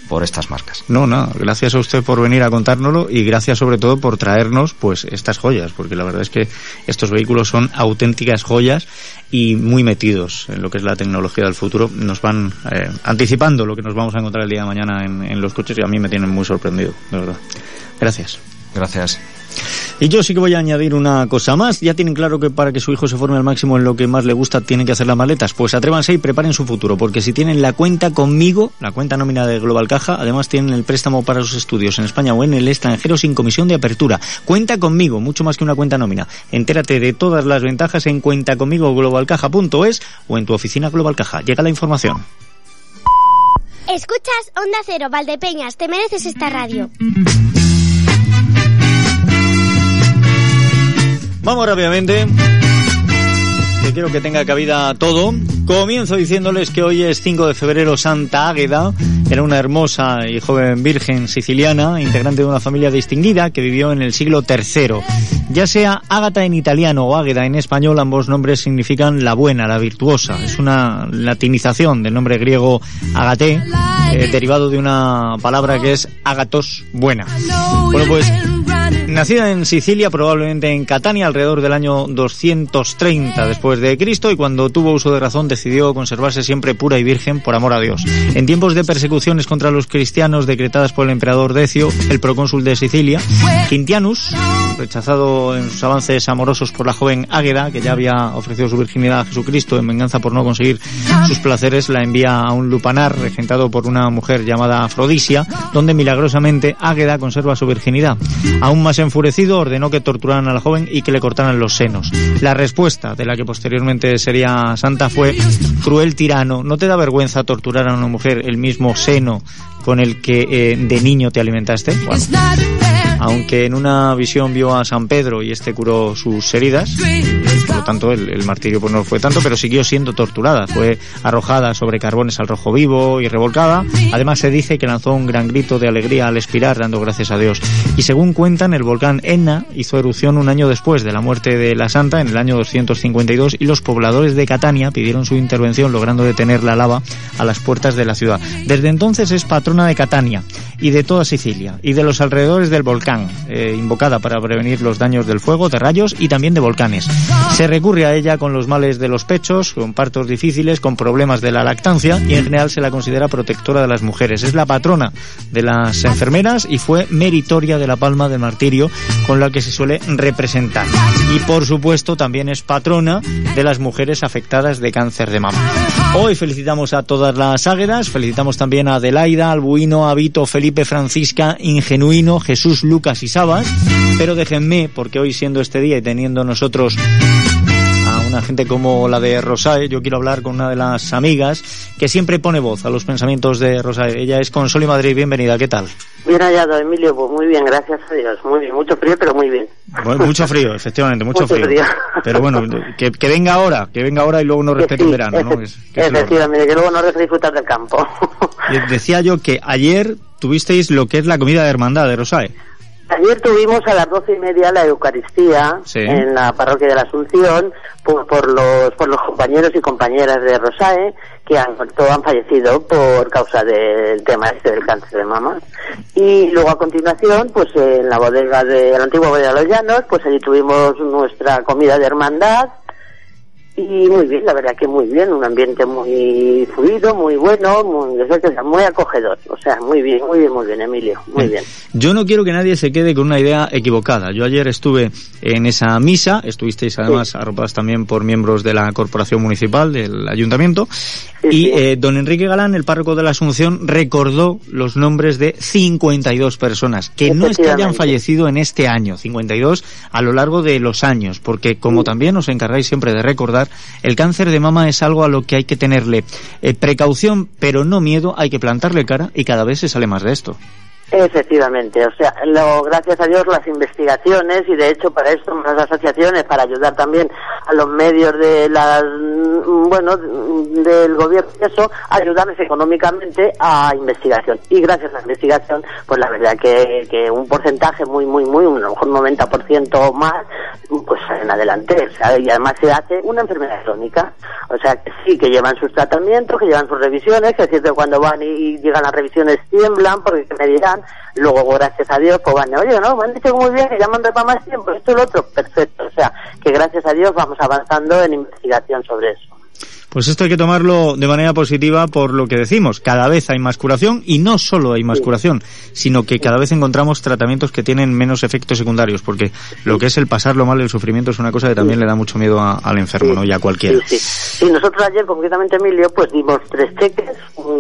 por estas marcas. No, nada, gracias a usted por venir a contárnoslo y gracias sobre todo por traernos pues estas joyas, porque la verdad es que estos vehículos son auténticas joyas y muy metidos en lo que es la tecnología del futuro. Nos van eh, anticipando lo que nos vamos a encontrar el día de mañana en, en los coches y a mí me tienen muy sorprendido, de verdad. Gracias. Gracias. Y yo sí que voy a añadir una cosa más. Ya tienen claro que para que su hijo se forme al máximo en lo que más le gusta tienen que hacer las maletas. Pues atrévanse y preparen su futuro, porque si tienen la cuenta conmigo, la cuenta nómina de Global Caja, además tienen el préstamo para sus estudios en España o en el extranjero sin comisión de apertura. Cuenta conmigo, mucho más que una cuenta nómina. Entérate de todas las ventajas en cuentaconmigo globalcaja.es o en tu oficina Global Caja. Llega la información. Escuchas Onda Cero, Valdepeñas, te mereces esta radio. Vamos rápidamente. Que quiero que tenga cabida todo. Comienzo diciéndoles que hoy es 5 de febrero Santa Águeda. Era una hermosa y joven virgen siciliana, integrante de una familia distinguida que vivió en el siglo III. Ya sea Ágata en italiano o Águeda en español, ambos nombres significan la buena, la virtuosa. Es una latinización del nombre griego Agaté, eh, derivado de una palabra que es agatos, buena. Bueno, pues Nacida en Sicilia, probablemente en Catania, alrededor del año 230 después de Cristo, y cuando tuvo uso de razón decidió conservarse siempre pura y virgen por amor a Dios. En tiempos de persecuciones contra los cristianos decretadas por el emperador Decio, el procónsul de Sicilia, Quintianus, rechazado en sus avances amorosos por la joven Águeda, que ya había ofrecido su virginidad a Jesucristo en venganza por no conseguir sus placeres, la envía a un lupanar regentado por una mujer llamada Afrodisia, donde milagrosamente Águeda conserva su virginidad. Aún más enfurecido, ordenó que torturaran a la joven y que le cortaran los senos. La respuesta, de la que posteriormente sería santa, fue cruel tirano, ¿no te da vergüenza torturar a una mujer el mismo seno con el que eh, de niño te alimentaste? Aunque en una visión vio a San Pedro y este curó sus heridas, por lo tanto el, martirio pues no fue tanto, pero siguió siendo torturada. Fue arrojada sobre carbones al rojo vivo y revolcada. Además se dice que lanzó un gran grito de alegría al expirar, dando gracias a Dios. Y según cuentan, el volcán Enna hizo erupción un año después de la muerte de la santa, en el año 252, y los pobladores de Catania pidieron su intervención, logrando detener la lava a las puertas de la ciudad. Desde entonces es patrona de Catania y de toda Sicilia y de los alrededores del eh, invocada para prevenir los daños del fuego, de rayos y también de volcanes. Se recurre a ella con los males de los pechos, con partos difíciles, con problemas de la lactancia y en general se la considera protectora de las mujeres. Es la patrona de las enfermeras y fue meritoria de la palma del martirio con la que se suele representar. Y por supuesto también es patrona de las mujeres afectadas de cáncer de mama. Hoy felicitamos a todas las águedas, felicitamos también a Adelaida, Albuino, Abito, Felipe, Francisca, Ingenuino, Jesús, Lucas y Sabas, pero déjenme, porque hoy siendo este día y teniendo nosotros a una gente como la de Rosae, yo quiero hablar con una de las amigas que siempre pone voz a los pensamientos de Rosae. Ella es Consoli Madrid, bienvenida, ¿qué tal? Bien hallado, Emilio, pues muy bien, gracias a Dios, muy bien, mucho frío, pero muy bien. Bueno, mucho frío, efectivamente, mucho, mucho frío. frío. Pero bueno, que, que, venga ahora, que venga ahora y luego no respete sí, el verano, ¿no? Es, que efectivamente, que luego no disfrutar del campo. Decía yo que ayer tuvisteis lo que es la comida de hermandad de Rosae. Ayer tuvimos a las doce y media la Eucaristía sí. en la parroquia de la Asunción por, por, los por los compañeros y compañeras de Rosae que han, han fallecido por causa del tema este del cáncer de mama. Y luego a continuación, pues en la bodega de la antigua bodega de los Llanos, pues allí tuvimos nuestra comida de hermandad y muy bien, la verdad que muy bien, un ambiente muy fluido, muy bueno, muy, muy acogedor, o sea, muy bien, muy bien, muy bien, Emilio, muy bien. Yo no quiero que nadie se quede con una idea equivocada. Yo ayer estuve en esa misa, estuvisteis además sí. arropadas también por miembros de la Corporación Municipal, del Ayuntamiento, sí, y sí. Eh, don Enrique Galán, el párroco de la Asunción, recordó los nombres de 52 personas, que no es que hayan fallecido en este año, 52 a lo largo de los años, porque como también os encargáis siempre de recordar, el cáncer de mama es algo a lo que hay que tenerle eh, precaución, pero no miedo, hay que plantarle cara y cada vez se sale más de esto. Efectivamente, o sea, lo, gracias a Dios las investigaciones y de hecho para esto las asociaciones, para ayudar también a los medios de las, bueno, del gobierno eso, ayudarles económicamente a investigación. Y gracias a la investigación, pues la verdad que, que un porcentaje muy, muy, muy, a lo mejor un 90% más, pues en adelante, o sea, y además se hace una enfermedad crónica. O sea, que sí, que llevan sus tratamientos, que llevan sus revisiones, que es cierto cuando van y, llegan las revisiones tiemblan porque me dirán, luego gracias a Dios pues van oye no me han dicho muy bien que ya para más tiempo esto y lo otro. Perfecto o sea que gracias a Dios vamos avanzando en investigación sobre eso pues esto hay que tomarlo de manera positiva por lo que decimos. Cada vez hay más curación y no solo hay más curación, sino que cada vez encontramos tratamientos que tienen menos efectos secundarios, porque lo que es el pasarlo mal, el sufrimiento es una cosa que también le da mucho miedo a, al enfermo, ¿no? Y a cualquiera. Sí, sí. nosotros ayer, concretamente Emilio, pues dimos tres cheques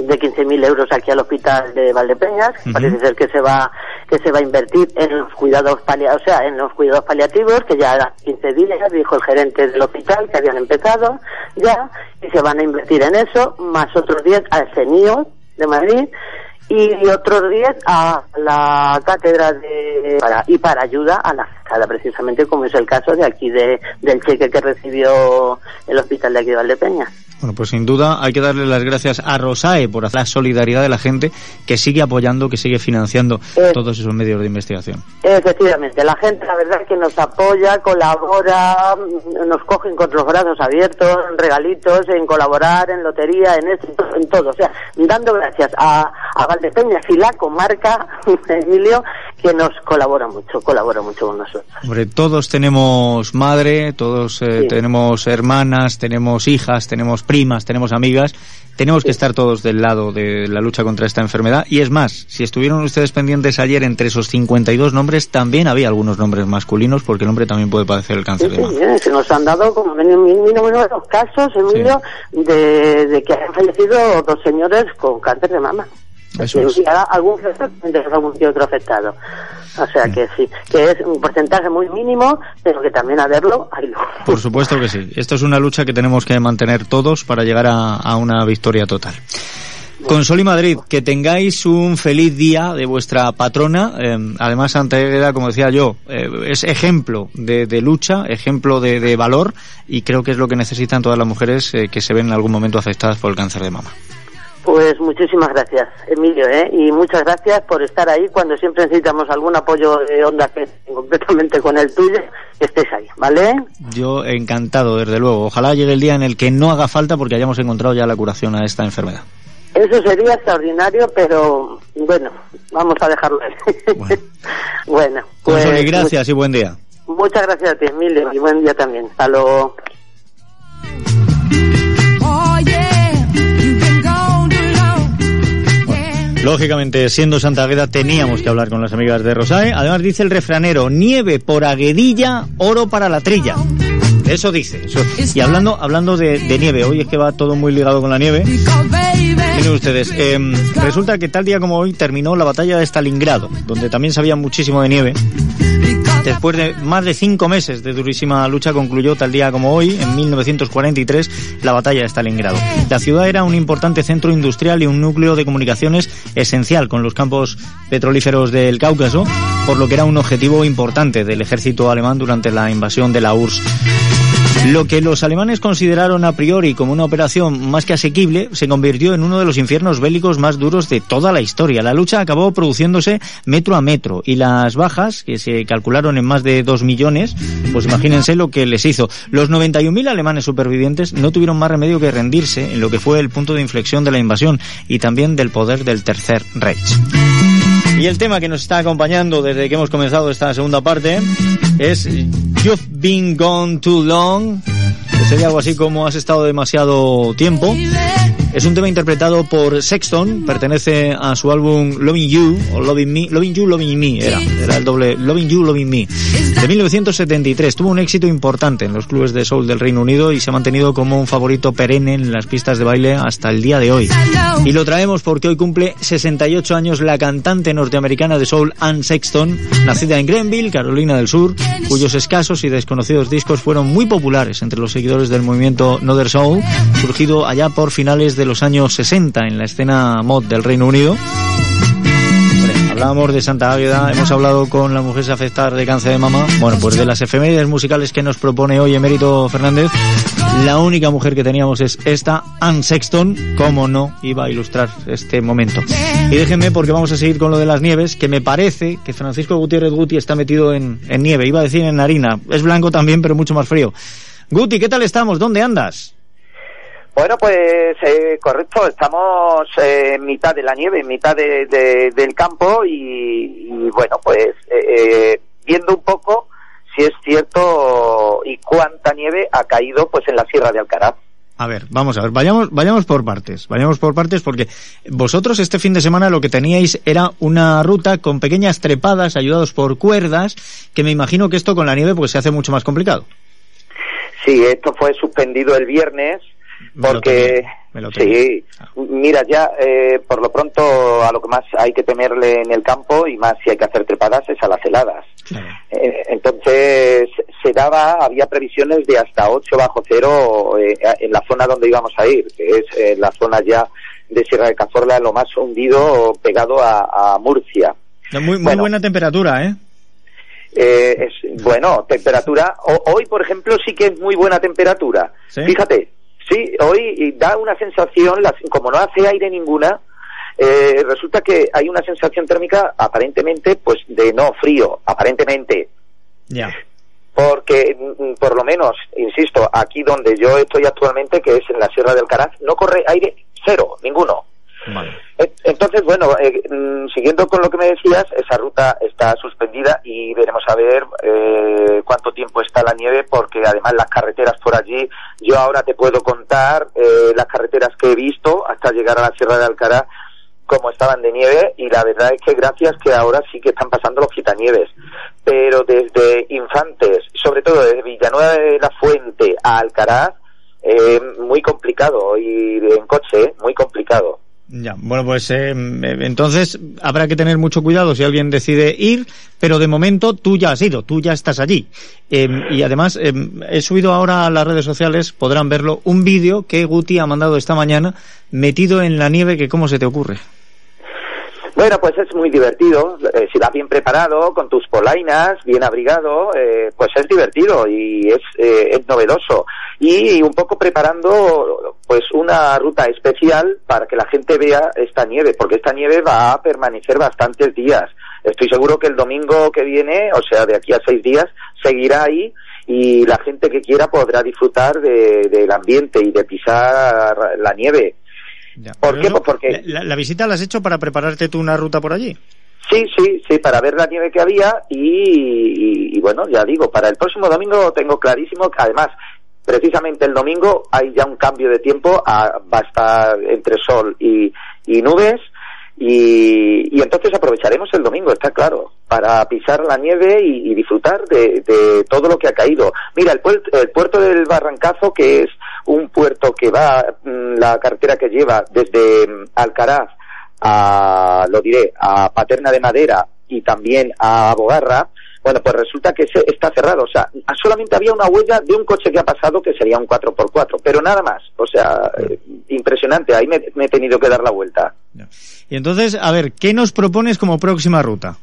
de 15.000 euros aquí al hospital de Valdepeñas. Uh -huh. Parece ser que se va que se va a invertir en los cuidados paliativos, o sea, en los cuidados paliativos, que ya eran 15 días, dijo el gerente del hospital, que habían empezado ya, y se van a invertir en eso, más otros 10 al CENIO, de Madrid y otros 10 a la cátedra de para, y para ayuda a la fiscala precisamente como es el caso de aquí de, del cheque que recibió el hospital de aquí de Valdepeña. Bueno, pues sin duda hay que darle las gracias a Rosae por hacer la solidaridad de la gente que sigue apoyando, que sigue financiando Eh. todos esos medios de investigación. Efectivamente, la gente la verdad es que nos apoya, colabora, nos cogen con los brazos abiertos, en regalitos, en colaborar, en lotería, en esto, en todo, en todo. O sea, dando gracias a, a Valdepeñas y la comarca, Emilio, que nos colabora mucho, colabora mucho con nosotros. Hombre, todos tenemos madre, todos eh, Sí. tenemos hermanas, tenemos hijas, tenemos primas, tenemos amigas. Tenemos que estar todos del lado de la lucha contra esta enfermedad. Y es más, si estuvieron ustedes pendientes ayer entre esos 52 nombres, también había algunos nombres masculinos, porque el hombre también puede padecer el Sí, cáncer de mama. eh, se nos han dado como los casos, Emilio, de, de que han fallecido dos señores con cáncer de mama. Eso Y es. algún algún que otro afectado. O sea que sí, que es un porcentaje muy mínimo, pero que también a verlo, hay Por supuesto que sí. Esto es una lucha que tenemos que mantener todos para llegar a, a una victoria total. Consol y Madrid, que tengáis un feliz día de vuestra patrona. Eh, además, Santa Águeda, como decía yo, eh, es ejemplo de, de lucha, ejemplo de, de valor y creo que es lo que necesitan todas las mujeres eh, que se ven en algún momento afectadas por el cáncer de mama. Pues muchísimas gracias, Emilio, ¿eh? y muchas gracias por estar ahí cuando siempre necesitamos algún apoyo de onda que completamente con el tuyo, estés ahí, ¿vale? Yo encantado, desde luego. Ojalá llegue el día en el que no haga falta porque hayamos encontrado ya la curación a esta enfermedad. Eso sería extraordinario, pero bueno, vamos a dejarlo ahí. Bueno, pues, Consol, y gracias y buen día. mu- muchas gracias a ti, Emilio, y buen día también. Hasta luego. Lógicamente, siendo Santa Agueda, teníamos que hablar con las amigas de Rosae. Además, dice el refranero, nieve por aguedilla, oro para la trilla. Eso dice. Y hablando, hablando de, nieve, hoy es que va todo muy ligado con la nieve. Miren ustedes, eh, resulta que tal día como hoy terminó la batalla de Stalingrado, donde también sabía muchísimo de nieve. Después de más de cinco meses de durísima lucha, concluyó tal día como hoy, en 1943, la batalla de Stalingrado. La ciudad era un importante centro industrial y un núcleo de comunicaciones esencial con los campos petrolíferos del Cáucaso, por lo que era un objetivo importante del ejército alemán durante la invasión de la URSS. Lo que los alemanes consideraron a priori como una operación más que asequible se convirtió en uno de los infiernos bélicos más duros de toda la historia. La lucha acabó produciéndose metro a metro y las bajas, que se calcularon en más de dos millones, pues imagínense lo que les hizo. Los 91.000 alemanes supervivientes no tuvieron más remedio que rendirse en lo que fue el punto de inflexión de la invasión y también del poder del Tercer Reich. Y el tema que nos está acompañando desde que hemos comenzado esta segunda parte es You've Been Gone Too Long, que sería algo así como Has estado demasiado tiempo. Es un tema interpretado por Sexton, pertenece a su álbum Loving You, o Loving Me, Loving You, Loving Me, era, era el doble Loving You, Loving Me, de 1973. Tuvo un éxito importante en los clubes de soul del Reino Unido y se ha mantenido como un favorito perenne en las pistas de baile hasta el día de hoy. Y lo traemos porque hoy cumple 68 años la cantante norteamericana de soul Ann Sexton, nacida en Grenville, Carolina del Sur, cuyos escasos y desconocidos discos fueron muy populares entre los seguidores del movimiento Northern Soul, surgido allá por finales de los años 60 en la escena mod del Reino Unido. Hombre, Hablábamos de Santa Águeda, hemos hablado con la mujer afectada de cáncer de mama. Bueno, pues de las efemérides musicales que nos propone hoy Emérito Fernández, la única mujer que teníamos es esta, Ann Sexton, como no iba a ilustrar este momento. Y déjenme porque vamos a seguir con lo de las nieves, que me parece que Francisco Gutiérrez Guti está metido en, en nieve, iba a decir en harina, es blanco también, pero mucho más frío. Guti, ¿qué tal estamos? ¿Dónde andas? Bueno, pues eh, correcto, estamos eh, en mitad de la nieve, en mitad de, de- del campo y, y, bueno, pues eh, eh, viendo un poco si es cierto y cuánta nieve ha caído pues en la Sierra de Alcaraz. A ver, vamos a ver, vayamos, vayamos por partes, vayamos por partes porque vosotros este fin de semana lo que teníais era una ruta con pequeñas trepadas ayudados por cuerdas, que me imagino que esto con la nieve pues se hace mucho más complicado. Sí, esto fue suspendido el viernes Me lo porque me lo sí, mira ya eh, por lo pronto a lo que más hay que temerle en el campo y más si hay que hacer trepadas es a las heladas. Eh, entonces se daba, había previsiones de hasta 8 bajo cero eh, en la zona donde íbamos a ir, que es eh, la zona ya de Sierra de Cazorla, lo más hundido, pegado a, Murcia. Muy, muy buena temperatura, ¿eh? Eh, es, bueno, temperatura. hoy, por ejemplo, sí que es muy buena temperatura. Fíjate, sí, hoy da una sensación, como no hace aire ninguna, eh, resulta que hay una sensación térmica aparentemente, pues de no frío, aparentemente. Ya. Porque, mm, por lo menos, insisto, aquí donde yo estoy actualmente, que es en la Sierra del Caraz, no corre aire cero, ninguno. Entonces, bueno, eh, mm, siguiendo con lo que me decías, esa ruta está suspendida y veremos a ver eh, cuánto tiempo está la nieve, porque además las carreteras por allí, yo ahora te puedo contar eh, las carreteras que he visto hasta llegar a la Sierra de Alcaraz, como estaban de nieve y la verdad es que gracias que ahora sí que están pasando los quitanieves. Pero desde Infantes, sobre todo desde Villanueva de la Fuente a Alcaraz, muy complicado y en coche, muy complicado. Ya, bueno, pues eh, entonces habrá que tener mucho cuidado si alguien decide ir, pero de momento tú ya has ido, tú ya estás allí. Em, y además em, he subido ahora a las redes sociales, podrán verlo, un vídeo que Guti ha mandado esta mañana metido en la nieve, que cómo se te ocurre. Bueno, pues es muy divertido. Eh, si vas bien preparado, con tus polainas, bien abrigado, eh, pues es divertido y es, eh, es novedoso. Y un poco preparando pues una ruta especial para que la gente vea esta nieve, porque esta nieve va a permanecer bastantes días. Estoy seguro que el domingo que viene, o sea, de aquí a seis días, seguirá ahí y la gente que quiera podrá disfrutar del ambiente y de pisar la nieve. ¿Por qué? Pues porque... La, visita la has hecho para prepararte tú una ruta por allí? Sí, sí, sí, para ver la nieve que había y, bueno, ya digo, para el próximo domingo tengo clarísimo que además, precisamente el domingo hay ya un cambio de tiempo, va a estar entre sol y nubes y, entonces aprovecharemos el domingo, está claro, para pisar la nieve y, disfrutar de, todo lo que ha caído. Mira, el, puerto, del Barrancazo, que es un puerto que va, mm, la carretera que lleva desde mm, Alcaraz a, lo diré, a Paterna de Madera y también a Bogarra, bueno, pues resulta que está cerrado. O sea, solamente había una huella de un coche que ha pasado que sería un 4x4, pero nada más. O sea, eh, impresionante. Ahí me, he tenido que dar la vuelta. Y entonces, a ver, ¿qué nos propones como próxima ruta?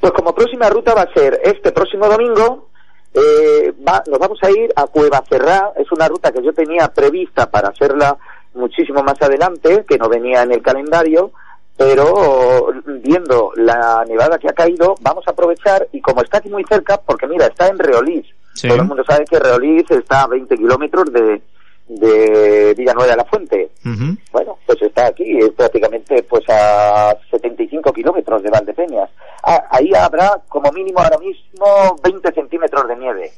Pues como próxima ruta va a ser este próximo domingo. Eh, nos vamos a ir a Cueva Cerrá. Es una ruta que yo tenía prevista para hacerla muchísimo más adelante, que no venía en el calendario pero viendo la nevada que ha caído, vamos a aprovechar y como está aquí muy cerca, porque mira, está en Reolís, todo el mundo sabe que Reolís está a 20 kilómetros de, de Villanueva de la Fuente. Bueno, pues está aquí, es prácticamente pues a 75 kilómetros de Valdepeñas. Ah, ahí habrá como mínimo ahora mismo 20 centímetros de nieve.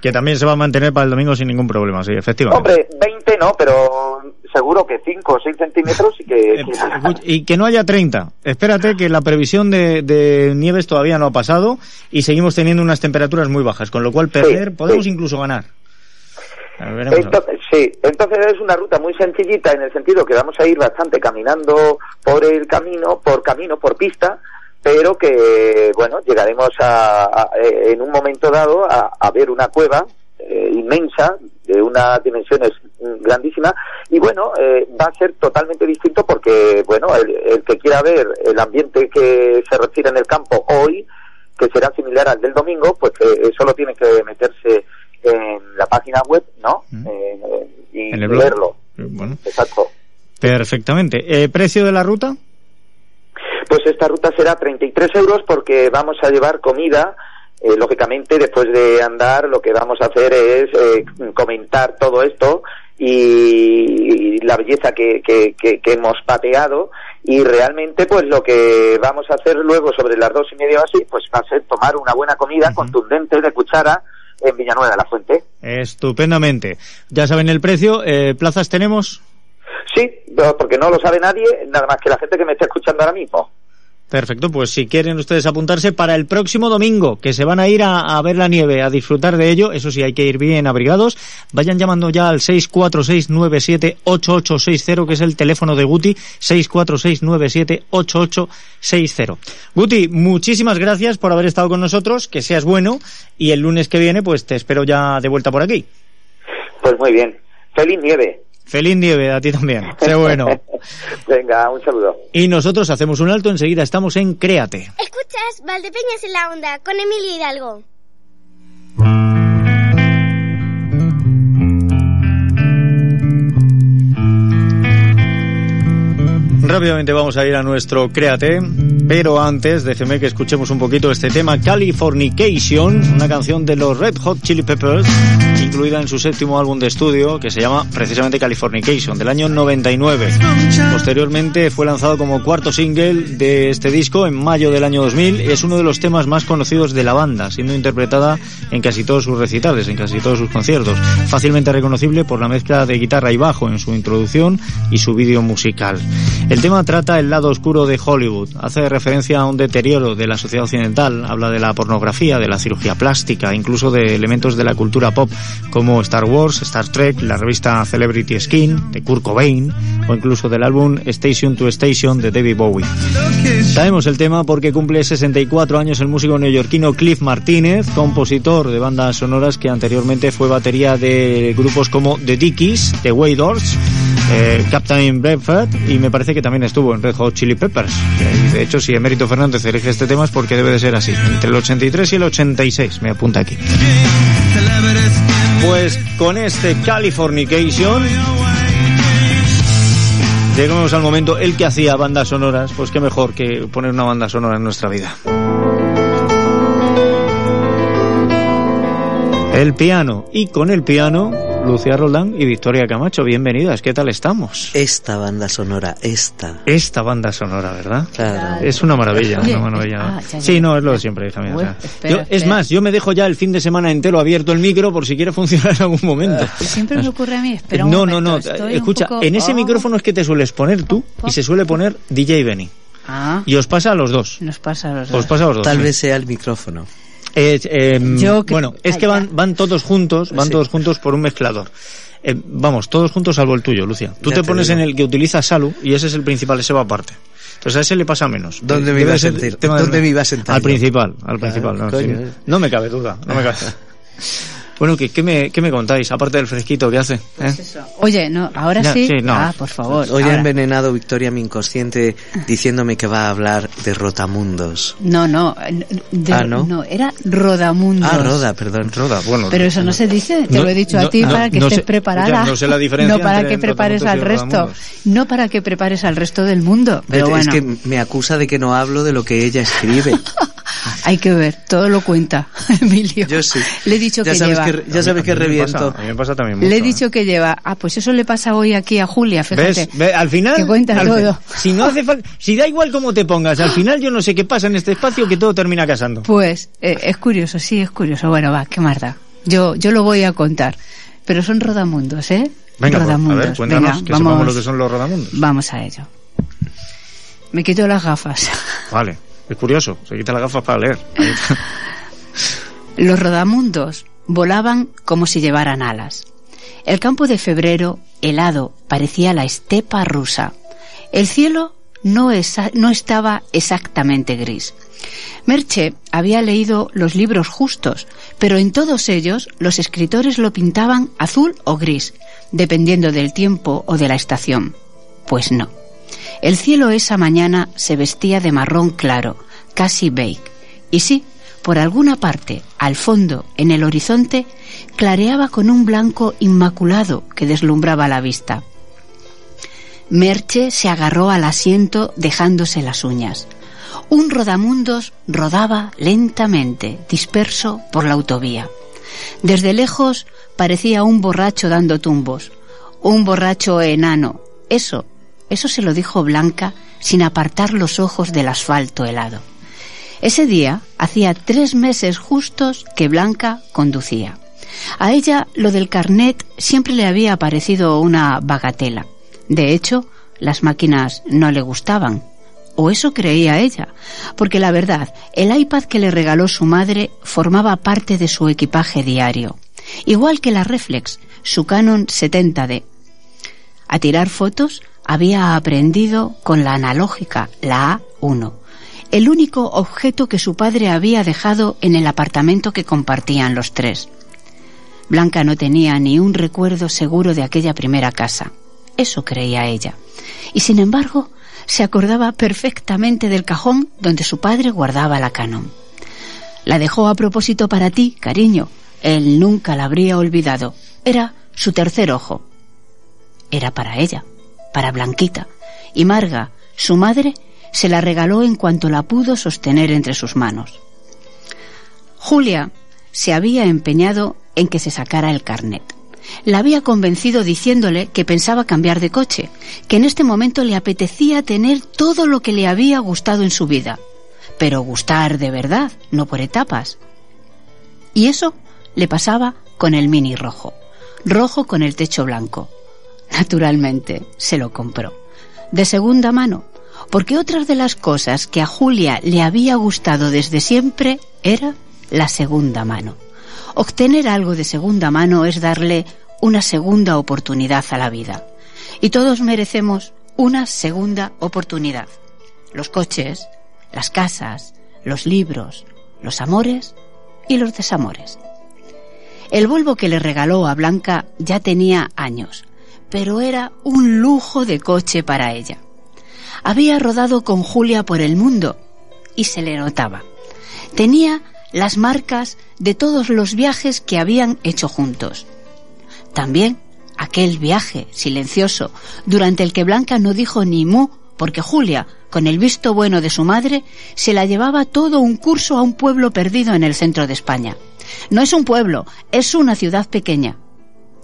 Que también se va a mantener para el domingo sin ningún problema, sí, efectivamente. Hombre, 20 no, pero seguro que 5 o 6 centímetros y que... Eh, y que no haya 30. Espérate que la previsión de, nieves todavía no ha pasado y seguimos teniendo unas temperaturas muy bajas, con lo cual perder, podemos incluso ganar. Entonces, sí, entonces es una ruta muy sencillita en el sentido que vamos a ir bastante caminando por el camino, por camino, por pista, pero que, bueno, llegaremos a, en un momento dado a, ver una cueva eh, inmensa, de unas dimensiones grandísimas, y bueno, eh, va a ser totalmente distinto porque, bueno, el, que quiera ver el ambiente que se respira en el campo hoy, que será similar al del domingo, pues eh, solo tiene que meterse en la página web, ¿no? y verlo. Bueno. Exacto. Perfectamente. ¿Precio de la ruta? Pues esta ruta será 33 euros porque vamos a llevar comida. Eh, lógicamente, después de andar, lo que vamos a hacer es eh, comentar todo esto y, la belleza que, que, hemos pateado y realmente pues lo que vamos a hacer luego sobre las dos y media o así pues va a ser tomar una buena comida contundente de cuchara en Villanueva de la Fuente. Estupendamente. Ya saben el precio. Eh, ¿Plazas tenemos? Sí, porque no lo sabe nadie, nada más que la gente que me está escuchando ahora mismo. Perfecto, pues si quieren ustedes apuntarse para el próximo domingo, que se van a ir a, ver la nieve, a disfrutar de ello, eso sí, hay que ir bien abrigados, vayan llamando ya al 646978860, que es el teléfono de Guti, 646978860. Guti, muchísimas gracias por haber estado con nosotros, que seas bueno, y el lunes que viene, pues te espero ya de vuelta por aquí. Pues muy bien. Feliz nieve. Feliz nieve a ti también. Sé bueno. Venga, un saludo. Y nosotros hacemos un alto, enseguida estamos en Créate. Escuchas Valdepeñas en la onda con Emilio Hidalgo. Rápidamente vamos a ir a nuestro Créate, pero antes déjeme que escuchemos un poquito este tema Californication, una canción de los Red Hot Chili Peppers, incluida en su séptimo álbum de estudio que se llama precisamente Californication, del año 99. Posteriormente fue lanzado como cuarto single de este disco en mayo del año 2000 y es uno de los temas más conocidos de la banda, siendo interpretada en casi todos sus recitales, en casi todos sus conciertos, fácilmente reconocible por la mezcla de guitarra y bajo en su introducción y su vídeo musical. El tema trata el lado oscuro de Hollywood, hace a un deterioro de la sociedad occidental, habla de la pornografía, de la cirugía plástica, incluso de elementos de la cultura pop como Star Wars, Star Trek, la revista Celebrity Skin de Kurt Cobain o incluso del álbum Station to Station de David Bowie. Traemos el tema porque cumple 64 años el músico neoyorquino Cliff Martínez, compositor de bandas sonoras que anteriormente fue batería de grupos como The Dickies, The Wailers, eh, Captain Bedford y me parece que también estuvo en Red Hot Chili Peppers. De hecho, si Emérito Fernández elige este tema es porque debe de ser así, entre el 83 y el 86, me apunta aquí. Pues con este Californication llegamos al momento, el que hacía bandas sonoras, pues qué mejor que poner una banda sonora en nuestra vida. El piano y con el piano Lucía Roldán y Victoria Camacho, bienvenidas, ¿qué tal estamos? Esta banda sonora, esta. Esta banda sonora, ¿verdad? Claro. Es una maravilla, una maravilla. Ah, ya, ya. Sí, no, es lo de siempre, hija mía. o sea, yo- es más, yo me dejo ya el fin de semana entero abierto el micro por si quiere funcionar en algún momento. Siempre me ocurre a mí, espera un no, no, momento, no, estoy un escucha, poco- en ese Oh. micrófono es que te sueles poner tú y se suele poner DJ Benny. Ah, Y os pasa a los dos. nos pasa a los Os dos. pasa a los dos. Tal sí. vez sea el micrófono. Eh, eh, Yo que- Bueno, es Ah, que van, van todos juntos, van Sí. todos juntos por un mezclador. Eh, vamos, todos juntos salvo el tuyo, Lucia. Tú te te pones digo. en el que utiliza Salu y ese es el principal, ese va aparte. Entonces a ese le pasa menos. ¿Dónde me iba a sentir? ¿Dónde me iba a sentar Al principal, al Claro, principal. No, coño, sí. eh. No me cabe duda, no me cabe. Bueno, ¿qué, qué, me, ¿qué me contáis? Aparte del fresquito que hace. ¿eh? Oye, no, ahora Ya, sí. sí, no. Ah, por favor. Hoy ha envenenado Victoria mi inconsciente diciéndome que va a hablar de Rotamundos. No, no, de- Ah, ¿no? era Rodamundos. Ah, Roda, perdón. Roda, bueno. Pero eso no se dice, te No, lo he dicho a no, ti no, para que no estés sé- preparada. ya, no sé la diferencia No para entre que prepares al resto. No para que prepares al resto del mundo. Pero es bueno, que me acusa de que no hablo de lo que ella escribe. hay que ver, todo lo cuenta, Emilio. Yo sí. Le he dicho Ya que sabes lleva. que, ya sabes que reviento. pasa, a mí me pasa también mucho, Le he ¿eh? dicho que lleva. Ah, pues eso le pasa hoy aquí a Julia, fíjate. ¿Ves? Ve, Al final. Que cuenta al- todo. Si no hace falta. Si da igual cómo te pongas, al final yo no sé qué pasa en este espacio que todo termina casando. Pues eh, es curioso, sí, es curioso. Bueno, va, qué más da. Yo, yo lo voy a contar. Pero son rodamundos, ¿eh? Venga, pues, a rodamundos. ver, cuéntanos Venga, que vamos, sepamos lo que son los rodamundos. Vamos a ello. Me quito las gafas. Vale, es curioso. Se quita las gafas para leer. Los rodamundos volaban como si llevaran alas. El campo de febrero, helado, parecía la estepa rusa. El cielo no, no estaba exactamente gris. Merche había leído los libros justos, pero en todos ellos los escritores lo pintaban azul o gris, dependiendo del tiempo o de la estación. Pues no. El cielo esa mañana se vestía de marrón claro, casi beige. Y sí, por alguna parte, al fondo, en el horizonte, clareaba con un blanco inmaculado que deslumbraba la vista. Merche se agarró al asiento dejándose las uñas. Un rodamundos rodaba lentamente, disperso por la autovía. Desde lejos parecía un borracho dando tumbos. Un borracho enano. Eso, eso se lo dijo Blanca sin apartar los ojos del asfalto helado. Ese día hacía tres meses justos que Blanca conducía. A ella lo del carnet siempre le había parecido una bagatela. De hecho, las máquinas no le gustaban. O eso creía ella, porque la verdad, el iPad que le regaló su madre formaba parte de su equipaje diario, igual que la Reflex, su Canon 70D. A tirar fotos había aprendido con la analógica, la A1, el único objeto que su padre había dejado en el apartamento que compartían los tres. Blanca no tenía ni un recuerdo seguro de aquella primera casa. Eso creía ella. Y sin embargo, se acordaba perfectamente del cajón donde su padre guardaba la canon. La dejó a propósito para ti, cariño. Él nunca la habría olvidado. Era su tercer ojo. Era para ella, para Blanquita. Y Marga, su madre, se la regaló en cuanto la pudo sostener entre sus manos. Julia se había empeñado en que se sacara el carnet. La había convencido diciéndole que pensaba cambiar de coche, que en este momento le apetecía tener todo lo que le había gustado en su vida, pero gustar de verdad, no por etapas. Y eso le pasaba con el mini rojo, rojo con el techo blanco. Naturalmente, se lo compró. De segunda mano, porque otras de las cosas que a Julia le había gustado desde siempre era la segunda mano. Obtener algo de segunda mano es darle una segunda oportunidad a la vida. Y todos merecemos una segunda oportunidad. Los coches, las casas, los libros, los amores y los desamores. El Volvo que le regaló a Blanca ya tenía años, pero era un lujo de coche para ella. Había rodado con Julia por el mundo y se le notaba. Tenía las marcas de todos los viajes que habían hecho juntos. También aquel viaje silencioso durante el que Blanca no dijo ni mu porque Julia, con el visto bueno de su madre, se la llevaba todo un curso a un pueblo perdido en el centro de España. No es un pueblo, es una ciudad pequeña.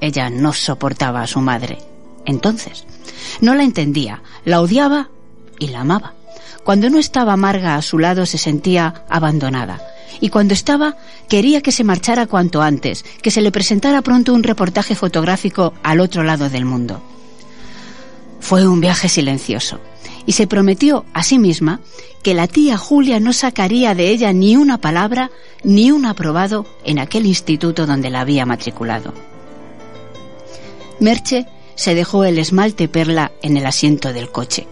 Ella no soportaba a su madre. Entonces, no la entendía, la odiaba y la amaba. Cuando no estaba Marga a su lado se sentía abandonada. Y cuando estaba, quería que se marchara cuanto antes, que se le presentara pronto un reportaje fotográfico al otro lado del mundo. Fue un viaje silencioso, y se prometió a sí misma que la tía Julia no sacaría de ella ni una palabra ni un aprobado en aquel instituto donde la había matriculado. Merche se dejó el esmalte perla en el asiento del coche,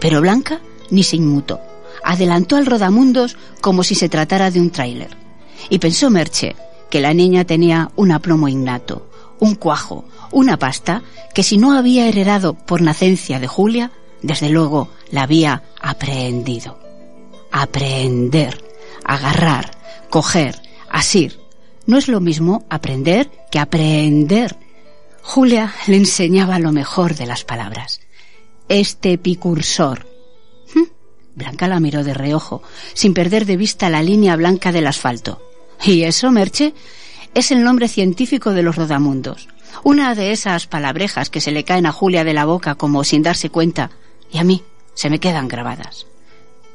pero Blanca ni se inmutó. Adelantó al rodamundos como si se tratara de un tráiler. Y pensó Merche que la niña tenía un aplomo innato, un cuajo, una pasta que si no había heredado por nacencia de Julia, desde luego la había aprehendido. Aprender, agarrar, coger, asir. No es lo mismo aprender que aprender. Julia le enseñaba lo mejor de las palabras. Este picursor. ¿Mm? Blanca la miró de reojo, sin perder de vista la línea blanca del asfalto. ¿Y eso, Merche? Es el nombre científico de los rodamundos. Una de esas palabrejas que se le caen a Julia de la boca como sin darse cuenta, y a mí se me quedan grabadas.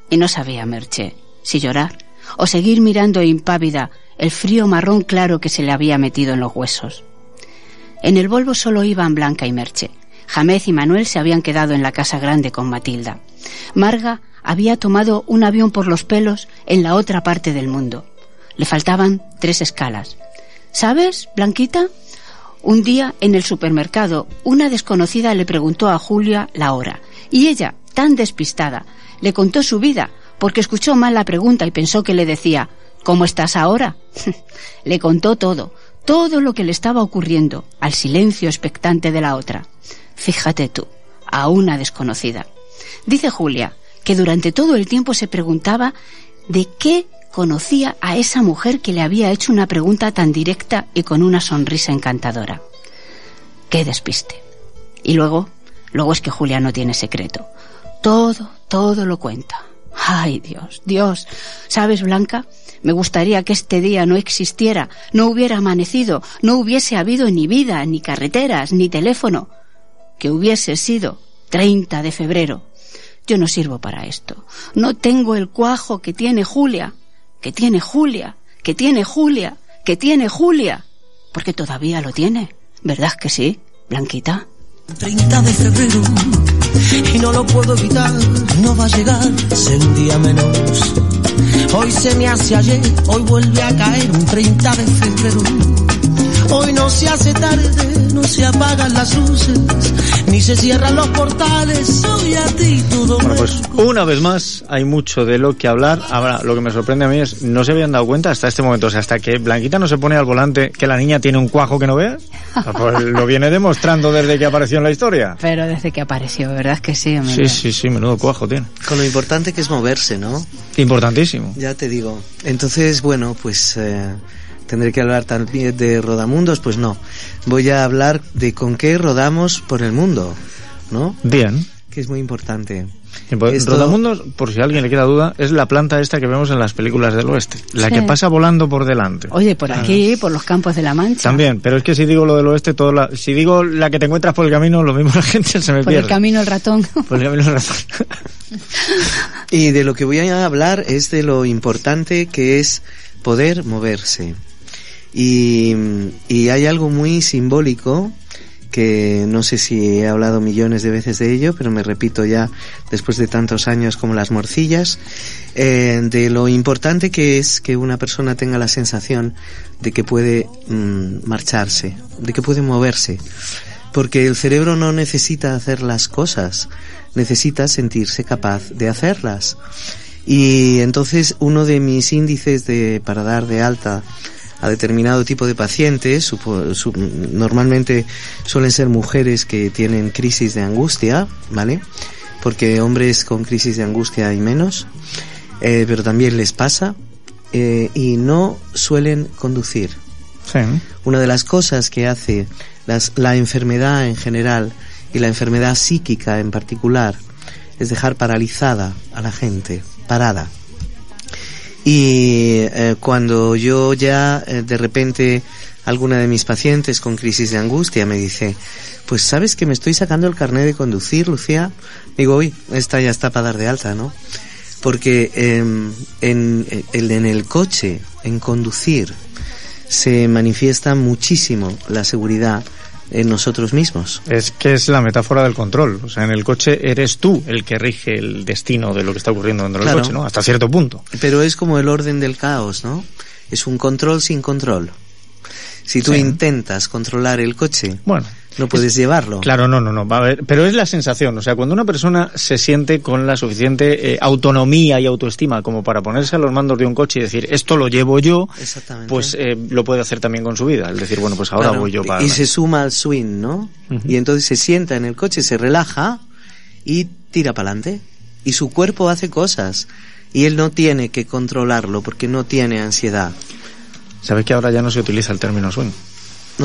Y no sabía Merche si llorar o seguir mirando impávida el frío marrón claro que se le había metido en los huesos. En el Volvo solo iban Blanca y Merche. Jamez y Manuel se habían quedado en la casa grande con Matilda. Marga había tomado un avión por los pelos en la otra parte del mundo. Le faltaban tres escalas. ¿Sabes, Blanquita? Un día en el supermercado una desconocida le preguntó a Julia la hora y ella, tan despistada, le contó su vida porque escuchó mal la pregunta y pensó que le decía ¿Cómo estás ahora? le contó todo, todo lo que le estaba ocurriendo, al silencio expectante de la otra. Fíjate tú, a una desconocida. Dice Julia que durante todo el tiempo se preguntaba de qué conocía a esa mujer que le había hecho una pregunta tan directa y con una sonrisa encantadora. Qué despiste. Y luego, luego es que Julia no tiene secreto. Todo, todo lo cuenta. Ay, Dios, Dios. ¿Sabes, Blanca? Me gustaría que este día no existiera, no hubiera amanecido, no hubiese habido ni vida, ni carreteras, ni teléfono. Que hubiese sido 30 de febrero. Yo no sirvo para esto. No tengo el cuajo que tiene Julia que tiene Julia, que tiene Julia, que tiene Julia. Porque todavía lo tiene, ¿verdad que sí, Blanquita? 30 de febrero y no lo puedo evitar, no va a llegar, es el día menos. Hoy se me hace ayer, hoy vuelve a caer un 30 de febrero. Hoy no se hace tarde, no se apagan las luces, ni se cierran los portales. Hoy a ti todo Bueno, pues una vez más hay mucho de lo que hablar. Ahora, lo que me sorprende a mí es, no se habían dado cuenta hasta este momento, o sea, hasta que Blanquita no se pone al volante, que la niña tiene un cuajo que no veas. Pues lo viene demostrando desde que apareció en la historia. Pero desde que apareció, ¿verdad que sí? Sí, sí, sí, menudo cuajo tiene. Con lo importante que es moverse, ¿no? Importantísimo. Ya te digo. Entonces, bueno, pues eh, tendré que hablar también de rodamundos, pues no. Voy a hablar de con qué rodamos por el mundo, ¿no? Bien. Que es muy importante. Pues, Esto- Rodamundos, por si a alguien le queda duda, es la planta esta que vemos en las películas del oeste. La Sí. que pasa volando por delante. Oye, por aquí, por los campos de la Mancha. También, pero es que si digo lo del oeste, todo la, si digo la que te encuentras por el camino, lo mismo la gente se me Por pierde. el camino el ratón. Por el camino razón. Y de lo que voy a hablar es de lo importante que es poder moverse. Y, y hay algo muy simbólico que no sé si he hablado millones de veces de ello, pero me repito ya después de tantos años como las morcillas, eh, de lo importante que es que una persona tenga la sensación de que puede mm, marcharse, de que puede moverse. Porque el cerebro no necesita hacer las cosas, necesita sentirse capaz de hacerlas. Y entonces uno de mis índices de, para dar de alta a determinado tipo de pacientes, su- normalmente suelen ser mujeres que tienen crisis de angustia, ¿vale? Porque hombres con crisis de angustia hay menos, eh, pero también les pasa eh, y no suelen conducir. Sí. Una de las cosas que hace las- la enfermedad en general y la enfermedad psíquica en particular es dejar paralizada a la gente, parada. Y eh, cuando yo ya eh, de repente alguna de mis pacientes con crisis de angustia me dice, pues sabes que me estoy sacando el carnet de conducir, Lucía, digo, uy, esta ya está para dar de alta, ¿no? Porque em, en, en, en el coche, en conducir, se manifiesta muchísimo la seguridad en nosotros mismos. Es que es la metáfora del control. O sea, en el coche eres tú el que rige el destino de lo que está ocurriendo dentro Claro. del coche, ¿no? Hasta cierto punto. Pero es como el orden del caos, ¿no? Es un control sin control. Si tú Sí. intentas controlar el coche, Bueno, no puedes llevarlo. Claro, no, no, no. Va a pero es la sensación. O sea, cuando una persona se siente con la suficiente eh, autonomía y autoestima como para ponerse a los mandos de un coche y decir, esto lo llevo yo, pues eh, lo puede hacer también con su vida. Es decir, bueno, pues ahora Claro, voy yo para. Y se suma al swing, ¿no? Y entonces se sienta en el coche, se relaja y tira para adelante. Y su cuerpo hace cosas. Y él no tiene que controlarlo porque no tiene ansiedad. ¿Sabes que ahora ya no se utiliza el término swing?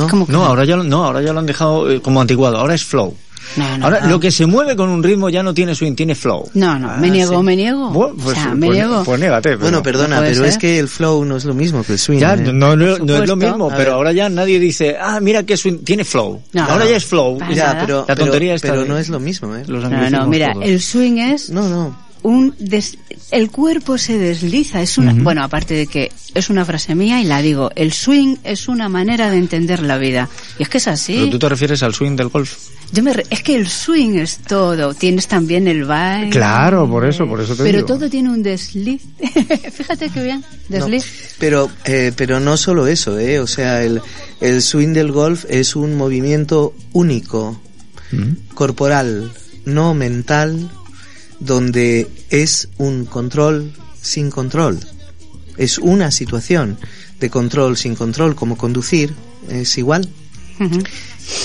¿No? No, ahora ya, lo- no, ahora ya lo han dejado eh, como antiguado. Ahora es flow. No, no, ahora no. lo que se mueve con un ritmo ya no tiene swing, tiene flow. No, no, Ah, me niego, sí. me niego. Bueno, o pues, sea, me pues- niego. pues niégate. pero- Bueno, perdona, pero ser. es que el flow no es lo mismo que el swing. Ya, ¿eh? no, no- no es lo mismo, A pero ver. ahora ya nadie dice, ah, mira que swing, tiene flow. No, ahora no. ya es flow. Ya, pero, La tontería pero, está pero no es lo mismo, ¿eh? Los No, no, mira, todos. el swing es No, no. Un des- el cuerpo se desliza, es una Ujú. bueno, aparte de que es una frase mía y la digo, el swing es una manera de entender la vida. Y es que es así. Pero tú te refieres al swing del golf. Yo me re- es que el swing es todo, tienes también el baile. Claro, por eso, por eso te Pero digo. todo tiene un desliz. Fíjate qué bien, desliz. Pero, eh, pero no solo eso, ¿eh? O sea, el, el swing del golf es un movimiento único, corporal, no mental, donde es un control sin control. Es una situación de control sin control, como conducir, es igual.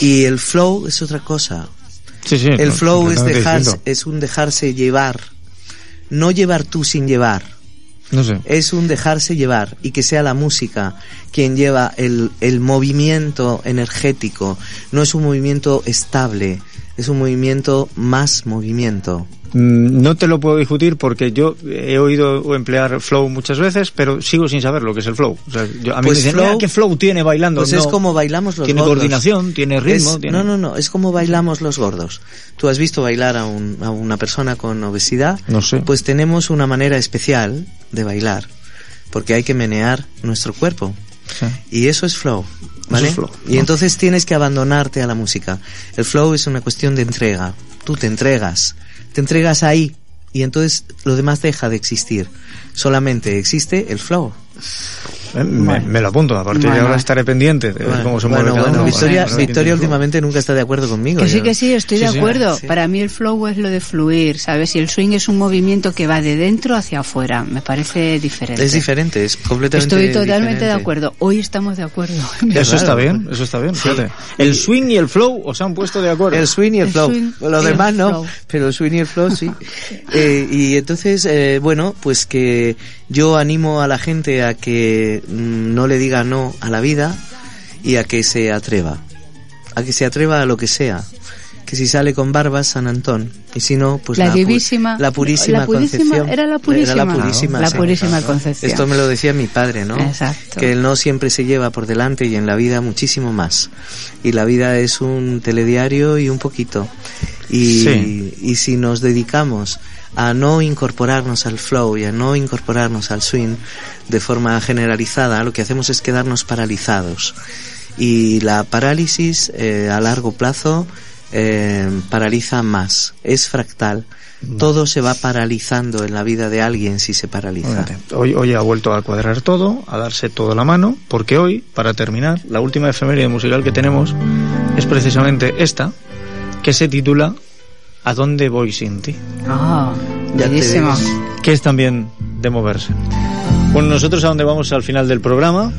Y el flow es otra cosa. Sí, sí. El no, flow es dejarse, es un dejarse llevar. No llevar tú sin llevar. No sé. Es un dejarse llevar y que sea la música quien lleva el, el movimiento energético. No es un movimiento estable, es un movimiento más movimiento. Mm, No te lo puedo discutir porque yo he oído emplear flow muchas veces, pero sigo sin saber lo que es el flow. O sea, yo- a mí Pues me dicen, flow- "Mira, ¿qué flow tiene bailando? Pues es como bailamos los Tiene gordos. coordinación, tiene ritmo. Es- tiene- No, no, no, es como bailamos los gordos. Tú has visto bailar a, un- a una persona con obesidad. No sé. Pues tenemos una manera especial de bailar, porque hay que menear nuestro cuerpo. Sí. Y eso es flow. ¿Vale? es flow, Y entonces tienes que abandonarte a la música. El flow es una cuestión de entrega. Tú te entregas. Te entregas ahí. Y entonces lo demás deja de existir. Solamente existe el flow. ¿Eh? Me, me lo apunto, a partir de ahora estaré pendiente de ver cómo se mueve Bueno, cada bueno, uno. Victoria, Victoria últimamente nunca está de acuerdo conmigo. Que sí, que sí, estoy Sí, de sí. acuerdo. Sí. Para mí el flow es lo de fluir, ¿sabes? Y el swing es un movimiento que va de dentro hacia afuera. Me parece diferente. Es diferente, es completamente Estoy totalmente de diferente. acuerdo. Hoy estamos de acuerdo. Eso está bien, eso está bien, fíjate. El swing y el flow os han puesto de acuerdo. El swing y el, El flow. swing Lo demás no, flow. pero el swing y el flow sí. Eh, y entonces, eh, bueno, pues que yo animo a la gente a que mm, no le diga no a la vida y a que se atreva. A que se atreva a lo que sea. Que si sale con barbas, San Antón. Y si no, pues la la, pu- divísima. la purísima, la purísima concepción. Era la purísima. Era la purísima, sí. purísima concepción. Esto me lo decía mi padre, ¿no? Exacto. Que el no siempre se lleva por delante y en la vida muchísimo más. Y la vida es un telediario y un poquito. Y, Sí. y si nos dedicamos a no incorporarnos al flow y a no incorporarnos al swing de forma generalizada, lo que hacemos es quedarnos paralizados. Y la parálisis eh, a largo plazo eh, paraliza más, es fractal. Todo se va paralizando en la vida de alguien si se paraliza. Hoy, hoy ha vuelto a cuadrar todo, a darse todo la mano, porque hoy, para terminar, la última efeméride musical que tenemos es precisamente esta, que se titula ¿A dónde voy sin ti? Ah, Ya te bellísimo. que es también de moverse. Bueno, nosotros a dónde vamos al final del programa.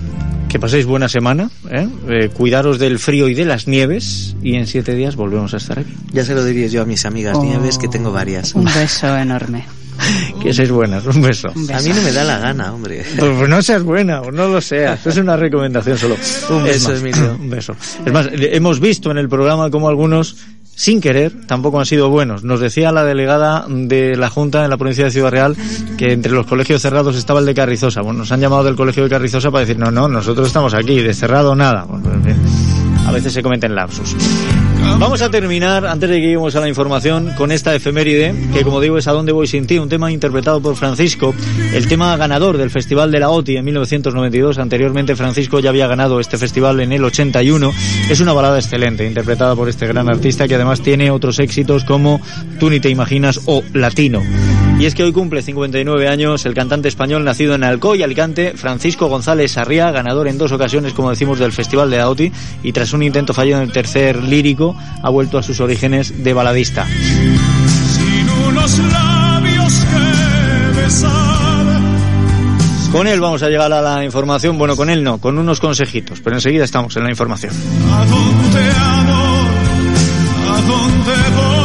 Que paséis buena semana, ¿eh? Eh, cuidaros del frío y de las nieves y en siete días volvemos a estar aquí. Ya se lo diría yo a mis amigas Oh. nieves que tengo varias. Un beso enorme. Que seáis buenas, un beso. Un beso. A mí no me da la gana, hombre. Pues, pues no seas buena o no lo seas, es una recomendación solo. Un beso, más, Emilio. Un beso. Es más, hemos visto en el programa como algunos, sin querer, tampoco han sido buenos. Nos decía la delegada de la Junta en la provincia de Ciudad Real que entre los colegios cerrados estaba el de Carrizosa. Bueno, nos han llamado del colegio de Carrizosa para decir, no, no, nosotros estamos aquí, de cerrado nada. Bueno, a veces se cometen lapsus. Vamos a terminar, antes de que lleguemos a la información, con esta efeméride, que como digo es A dónde voy sin ti, un tema interpretado por Francisco, el tema ganador del Festival de la OTI en 1992. Anteriormente Francisco ya había ganado este festival en el 81. Es una balada excelente, interpretada por este gran artista que además tiene otros éxitos como Tú ni te imaginas o Latino. Y es que hoy cumple 59 años el cantante español nacido en Alcoy, Alicante, Francisco González Sarriá, ganador en dos ocasiones, como decimos, del Festival de la OTI y tras un intento fallido en el tercer lírico, ha vuelto a sus orígenes de baladista. Sin unos labios que besar. Con él vamos a llegar a la información, bueno, con él no, con unos consejitos, pero enseguida estamos en la información. ¿A dónde amor? ¿A dónde voy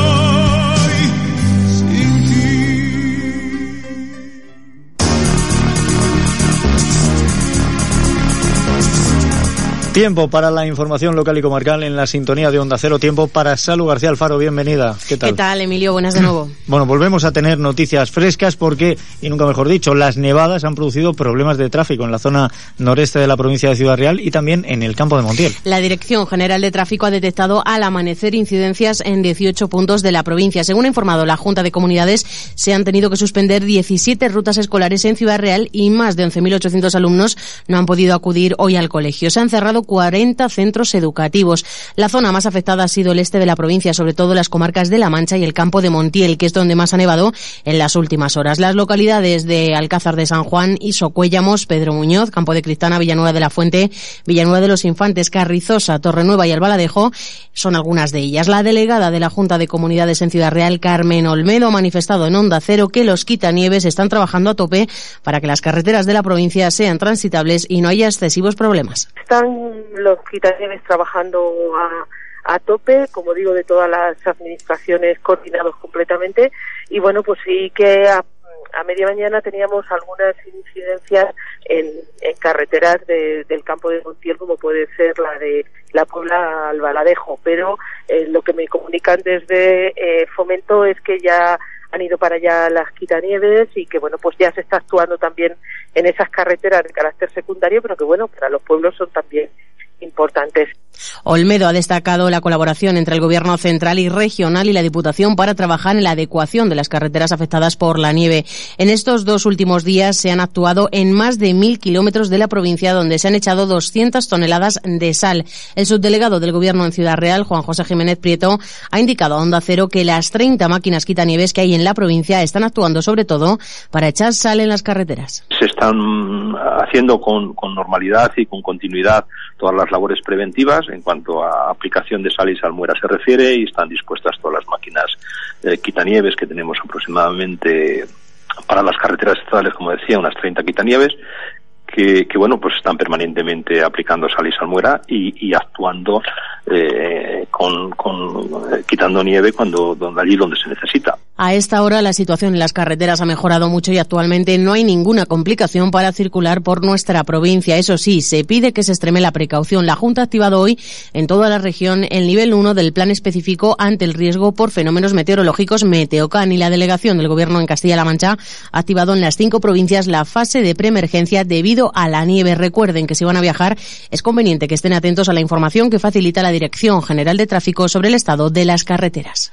Tiempo para la información local y comarcal en la sintonía de Onda Cero. Tiempo para Salu García Alfaro. Bienvenida. ¿Qué tal? ¿Qué tal, Emilio? Buenas de nuevo. Bueno, volvemos a tener noticias frescas porque, y nunca mejor dicho, las nevadas han producido problemas de tráfico en la zona noreste de la provincia de Ciudad Real y también en el campo de Montiel. La Dirección General de Tráfico ha detectado al amanecer incidencias en 18 puntos de la provincia. Según ha informado la Junta de Comunidades, se han tenido que suspender 17 rutas escolares en Ciudad Real y más de 11.800 alumnos no han podido acudir hoy al colegio. Se han cerrado 40 centros educativos. La zona más afectada ha sido el este de la provincia, sobre todo las comarcas de La Mancha y el campo de Montiel, que es donde más ha nevado en las últimas horas. Las localidades de Alcázar de San Juan y Socuéllamos, Pedro Muñoz, Campo de Cristana, Villanueva de la Fuente, Villanueva de los Infantes, Carrizosa, Torrenueva y Albaladejo son algunas de ellas. La delegada de la Junta de Comunidades en Ciudad Real, Carmen Olmedo, ha manifestado en Onda Cero que los quitanieves están trabajando a tope para que las carreteras de la provincia sean transitables y no haya excesivos problemas. Los quitanieves trabajando a, a tope, como digo, de todas las administraciones coordinados completamente. Y bueno, pues sí que a, media mañana teníamos algunas incidencias en, en carreteras de- del campo de Montiel, como puede ser la de la Puebla al Baladejo. Pero eh, lo que me comunican desde eh, Fomento es que ya han ido para allá las quitanieves y que bueno pues ya se está actuando también en esas carreteras de carácter secundario pero que bueno para los pueblos son también importantes. Olmedo ha destacado la colaboración entre el Gobierno central y regional y la Diputación para trabajar en la adecuación de las carreteras afectadas por la nieve. En estos dos últimos días se han actuado en más de mil kilómetros de la provincia, donde se han echado 200 toneladas de sal. El subdelegado del Gobierno en Ciudad Real, Juan José Jiménez Prieto, ha indicado a Onda Cero que las 30 máquinas quitanieves que hay en la provincia están actuando sobre todo para echar sal en las carreteras. Se están haciendo con, con normalidad y con continuidad todas las labores preventivas en cuanto a aplicación de sal y salmuera se refiere y están dispuestas todas las máquinas eh, quitanieves que tenemos aproximadamente para las carreteras estatales, como decía, unas 30 quitanieves que, que, bueno, pues están permanentemente aplicando sal y salmuera y, y actuando eh, con, con eh, quitando nieve cuando, donde, allí donde se necesita. A esta hora la situación en las carreteras ha mejorado mucho y actualmente no hay ninguna complicación para circular por nuestra provincia. Eso sí, se pide que se extreme la precaución. La Junta ha activado hoy en toda la región el nivel 1 del plan específico ante el riesgo por fenómenos meteorológicos Meteocan y la delegación del Gobierno en Castilla-La Mancha ha activado en las cinco provincias la fase de preemergencia debido a la nieve. Recuerden que si van a viajar es conveniente que estén atentos a la información que facilita la Dirección General de Tráfico sobre el estado de las carreteras.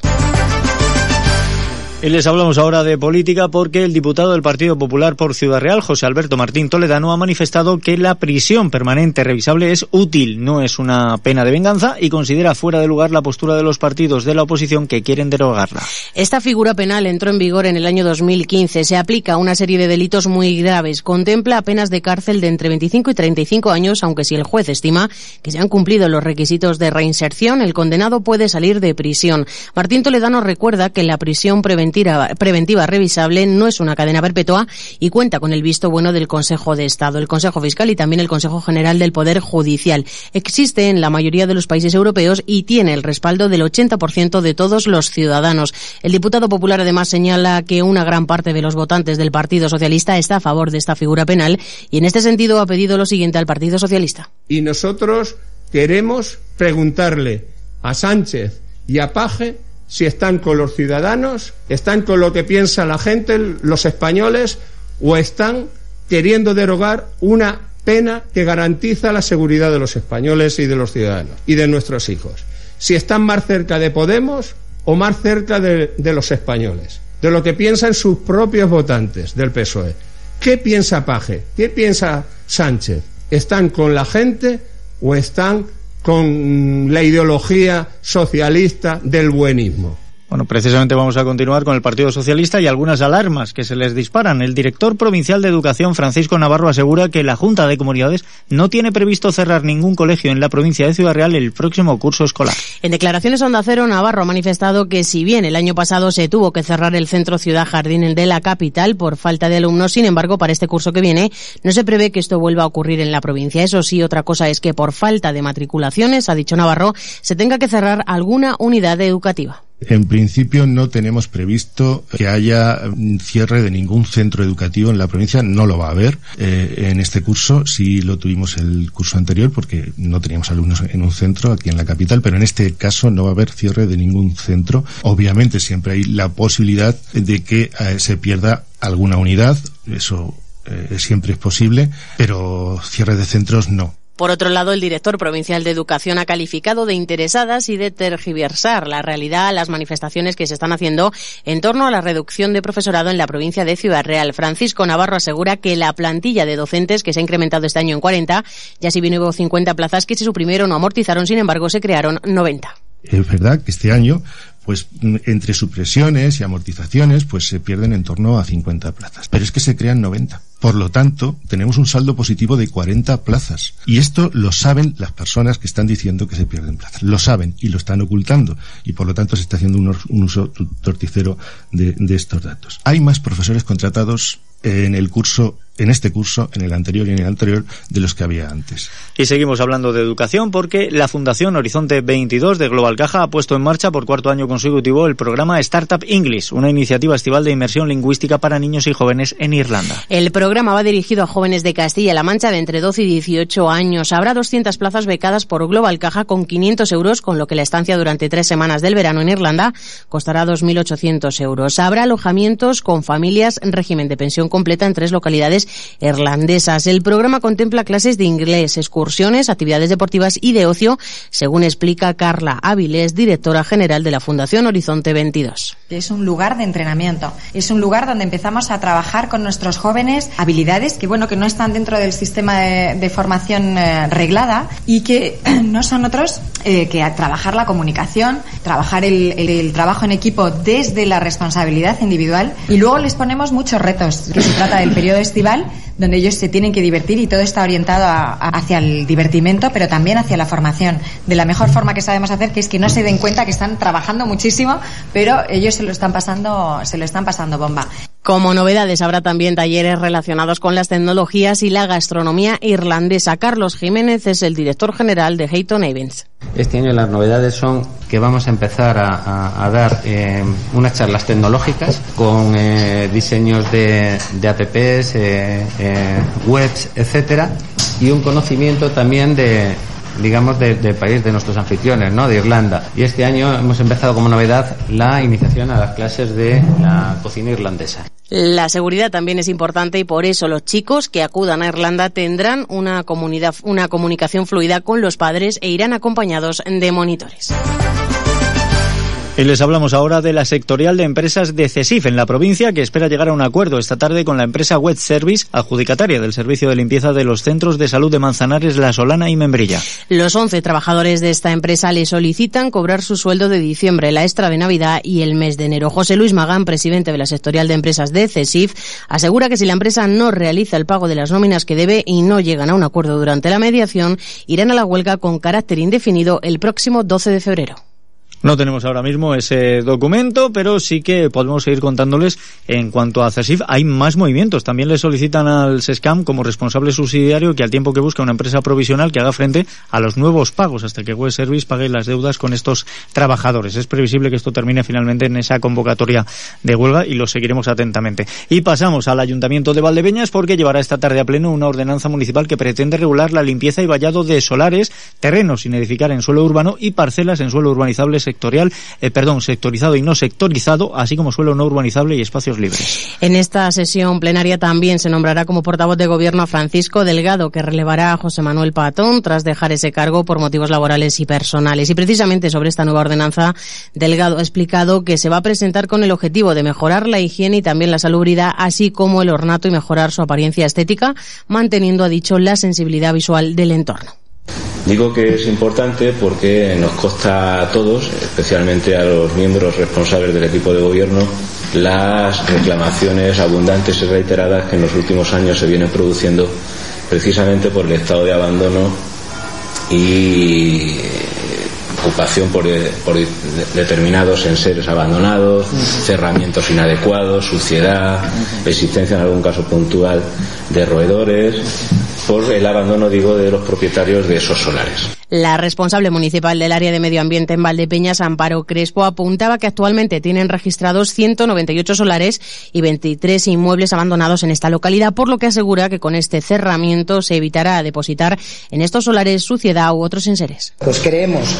Les hablamos ahora de política porque el diputado del Partido Popular por Ciudad Real, José Alberto Martín Toledano, ha manifestado que la prisión permanente revisable es útil, no es una pena de venganza y considera fuera de lugar la postura de los partidos de la oposición que quieren derogarla. Esta figura penal entró en vigor en el año 2015. Se aplica a una serie de delitos muy graves. Contempla penas de cárcel de entre 25 y 35 años, aunque si el juez estima que se han cumplido los requisitos de reinserción, el condenado puede salir de prisión. Martín Toledano recuerda que la prisión preventiva preventiva revisable no es una cadena perpetua y cuenta con el visto bueno del Consejo de Estado, el Consejo Fiscal y también el Consejo General del Poder Judicial. Existe en la mayoría de los países europeos y tiene el respaldo del 80% de todos los ciudadanos. El diputado popular además señala que una gran parte de los votantes del Partido Socialista está a favor de esta figura penal y en este sentido ha pedido lo siguiente al Partido Socialista. Y nosotros queremos preguntarle a Sánchez y a Paje si están con los ciudadanos, están con lo que piensa la gente, los españoles, o están queriendo derogar una pena que garantiza la seguridad de los españoles y de los ciudadanos y de nuestros hijos. Si están más cerca de Podemos o más cerca de, de los españoles, de lo que piensan sus propios votantes del PSOE. ¿Qué piensa Paje? ¿Qué piensa Sánchez? ¿Están con la gente o están con la ideología socialista del buenismo. Bueno, precisamente vamos a continuar con el Partido Socialista y algunas alarmas que se les disparan. El director provincial de Educación, Francisco Navarro, asegura que la Junta de Comunidades no tiene previsto cerrar ningún colegio en la provincia de Ciudad Real el próximo curso escolar. En declaraciones Onda Cero, Navarro ha manifestado que si bien el año pasado se tuvo que cerrar el centro Ciudad Jardín de la capital por falta de alumnos, sin embargo, para este curso que viene no se prevé que esto vuelva a ocurrir en la provincia. Eso sí, otra cosa es que por falta de matriculaciones, ha dicho Navarro, se tenga que cerrar alguna unidad educativa. En principio no tenemos previsto que haya cierre de ningún centro educativo en la provincia, no lo va a haber eh, en este curso, sí lo tuvimos el curso anterior porque no teníamos alumnos en un centro aquí en la capital, pero en este caso no va a haber cierre de ningún centro. Obviamente siempre hay la posibilidad de que eh, se pierda alguna unidad, eso eh, siempre es posible, pero cierre de centros no. Por otro lado, el director provincial de Educación ha calificado de interesadas y de tergiversar la realidad las manifestaciones que se están haciendo en torno a la reducción de profesorado en la provincia de Ciudad Real. Francisco Navarro asegura que la plantilla de docentes, que se ha incrementado este año en 40, ya si bien hubo 50 plazas que se suprimieron o amortizaron, sin embargo, se crearon 90. Es verdad que este año pues entre supresiones y amortizaciones, pues se pierden en torno a 50 plazas. Pero es que se crean 90. Por lo tanto, tenemos un saldo positivo de 40 plazas. Y esto lo saben las personas que están diciendo que se pierden plazas. Lo saben y lo están ocultando. Y por lo tanto se está haciendo un, un uso torticero de, de estos datos. Hay más profesores contratados en el curso en este curso, en el anterior y en el anterior, de los que había antes. Y seguimos hablando de educación porque la Fundación Horizonte 22 de Global Caja ha puesto en marcha por cuarto año consecutivo el programa Startup English, una iniciativa estival de inmersión lingüística para niños y jóvenes en Irlanda. El programa va dirigido a jóvenes de Castilla-La Mancha de entre 12 y 18 años. Habrá 200 plazas becadas por Global Caja con 500 euros, con lo que la estancia durante tres semanas del verano en Irlanda costará 2.800 euros. Habrá alojamientos con familias, régimen de pensión completa en tres localidades irlandesas. El programa contempla clases de inglés, excursiones, actividades deportivas y de ocio, según explica Carla Áviles, directora general de la Fundación Horizonte 22. Es un lugar de entrenamiento, es un lugar donde empezamos a trabajar con nuestros jóvenes habilidades que bueno que no están dentro del sistema de, formación eh, reglada y que no son otros eh, que a trabajar la comunicación, trabajar el, el, trabajo en equipo desde la responsabilidad individual. Y luego les ponemos muchos retos que se trata del periodo estival donde ellos se tienen que divertir y todo está orientado hacia el divertimento, pero también hacia la formación, de la mejor forma que sabemos hacer, que es que no se den cuenta que están trabajando muchísimo, pero ellos se lo están pasando, se lo están pasando bomba. Como novedades habrá también talleres relacionados con las tecnologías y la gastronomía irlandesa. Carlos Jiménez es el director general de Hayton Evans. Este año las novedades son que vamos a empezar a, dar eh, unas charlas tecnológicas con eh, diseños de, apps, eh, webs, etcétera, y un conocimiento también de, digamos, del país de nuestros anfitriones, ¿no? De Irlanda. Y este año hemos empezado como novedad la iniciación a las clases de la cocina irlandesa. La seguridad también es importante y por eso los chicos que acudan a Irlanda tendrán una comunidad, una comunicación fluida con los padres e irán acompañados de monitores. Y les hablamos ahora de la sectorial de empresas de CESIF en la provincia que espera llegar a un acuerdo esta tarde con la empresa Wet Service, adjudicataria del servicio de limpieza de los centros de salud de Manzanares, La Solana y Membrilla. Los 11 trabajadores de esta empresa le solicitan cobrar su sueldo de diciembre, la extra de Navidad y el mes de enero. José Luis Magán, presidente de la sectorial de empresas de CESIF, asegura que si la empresa no realiza el pago de las nóminas que debe y no llegan a un acuerdo durante la mediación, irán a la huelga con carácter indefinido el próximo 12 de febrero. No tenemos ahora mismo ese documento, pero sí que podemos seguir contándoles en cuanto a CESIF. Hay más movimientos. También le solicitan al SESCAM como responsable subsidiario que al tiempo que busca una empresa provisional que haga frente a los nuevos pagos hasta que Web Service pague las deudas con estos trabajadores. Es previsible que esto termine finalmente en esa convocatoria de huelga y lo seguiremos atentamente. Y pasamos al Ayuntamiento de Valdepeñas porque llevará esta tarde a pleno una ordenanza municipal que pretende regular la limpieza y vallado de solares, terrenos sin edificar en suelo urbano y parcelas en suelo urbanizable sectorial, eh, perdón, sectorizado y no sectorizado, así como suelo no urbanizable y espacios libres. En esta sesión plenaria también se nombrará como portavoz de gobierno a Francisco Delgado, que relevará a José Manuel Patón tras dejar ese cargo por motivos laborales y personales. Y precisamente sobre esta nueva ordenanza, Delgado ha explicado que se va a presentar con el objetivo de mejorar la higiene y también la salubridad, así como el ornato y mejorar su apariencia estética, manteniendo, ha dicho, la sensibilidad visual del entorno. Digo que es importante porque nos consta a todos, especialmente a los miembros responsables del equipo de gobierno, las reclamaciones abundantes y reiteradas que en los últimos años se vienen produciendo precisamente por el estado de abandono y ocupación por, por determinados enseres abandonados, cerramientos inadecuados, suciedad, existencia en algún caso puntual de roedores, por el abandono, digo, de los propietarios de esos solares. La responsable municipal del área de medio ambiente en Valdepeñas, Amparo Crespo, apuntaba que actualmente tienen registrados 198 solares y 23 inmuebles abandonados en esta localidad, por lo que asegura que con este cerramiento se evitará depositar en estos solares suciedad u otros enseres. Pues creemos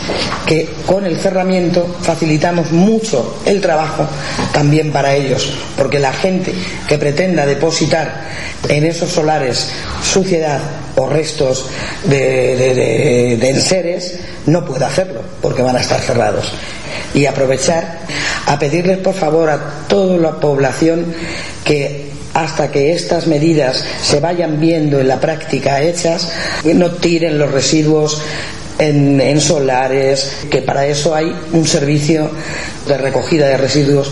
que con el cerramiento facilitamos mucho el trabajo también para ellos, porque la gente que pretenda depositar en esos solares suciedad o restos de, enseres no puede hacerlo porque van a estar cerrados. Y aprovechar a pedirles por favor a toda la población que hasta que estas medidas se vayan viendo en la práctica hechas, no tiren los residuos en, en, solares, que para eso hay un servicio de recogida de residuos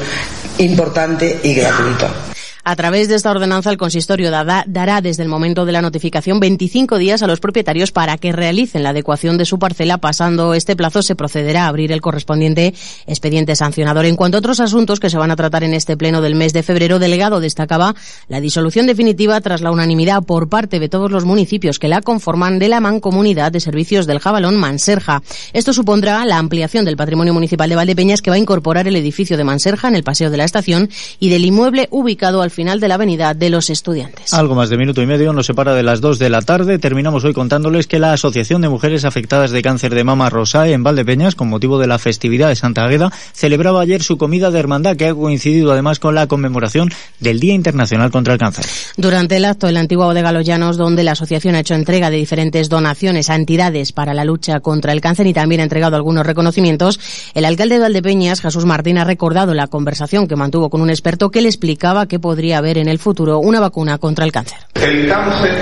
importante y gratuito. A través de esta ordenanza, el consistorio dará desde el momento de la notificación 25 días a los propietarios para que realicen la adecuación de su parcela. Pasando este plazo, se procederá a abrir el correspondiente expediente sancionador. En cuanto a otros asuntos que se van a tratar en este pleno del mes de febrero, delegado destacaba la disolución definitiva tras la unanimidad por parte de todos los municipios que la conforman de la mancomunidad de servicios del Jabalón Manserja. Esto supondrá la ampliación del patrimonio municipal de Valdepeñas que va a incorporar el edificio de Manserja en el Paseo de la Estación y del inmueble ubicado al final de la avenida de los estudiantes. Algo más de minuto y medio nos separa de las dos de la tarde. Terminamos hoy contándoles que la Asociación de Mujeres Afectadas de Cáncer de Mama Rosae en Valdepeñas, con motivo de la festividad de Santa Agueda, celebraba ayer su comida de hermandad que ha coincidido además con la conmemoración del Día Internacional contra el Cáncer. Durante el acto en la antigua bodega Los Llanos, donde la asociación ha hecho entrega de diferentes donaciones a entidades para la lucha contra el cáncer y también ha entregado algunos reconocimientos, el alcalde de Valdepeñas, Jesús Martín, ha recordado la conversación que mantuvo con un experto que le explicaba que podría haber en el futuro una vacuna contra el cáncer. El cáncer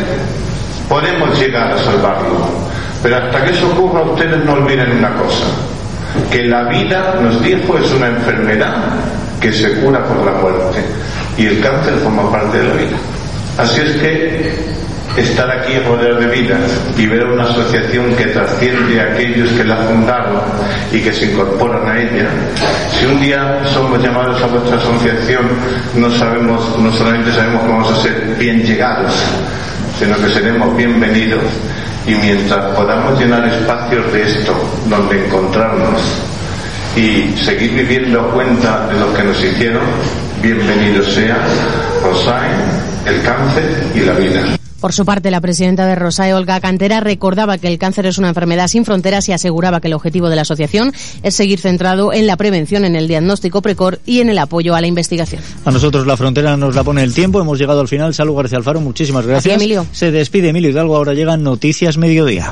podemos llegar a salvarlo, pero hasta que eso ocurra ustedes no olviden una cosa, que la vida, nos dijo, es una enfermedad que se cura por la muerte y el cáncer forma parte de la vida. Así es que estar aquí a poder de vida y ver una asociación que trasciende a aquellos que la fundaron y que se incorporan a ella. Si un día somos llamados a vuestra asociación, no sabemos, no solamente sabemos que vamos a ser bien llegados, sino que seremos bienvenidos y mientras podamos llenar espacios de esto donde encontrarnos y seguir viviendo cuenta de lo que nos hicieron, bienvenido sea Rosain, el cáncer y la vida. Por su parte, la presidenta de Rosae, Olga Cantera, recordaba que el cáncer es una enfermedad sin fronteras y aseguraba que el objetivo de la asociación es seguir centrado en la prevención, en el diagnóstico precoz y en el apoyo a la investigación. A nosotros la frontera nos la pone el tiempo. Hemos llegado al final. Salud García Alfaro, muchísimas gracias. Emilio. Se despide Emilio Hidalgo. Ahora llegan Noticias Mediodía.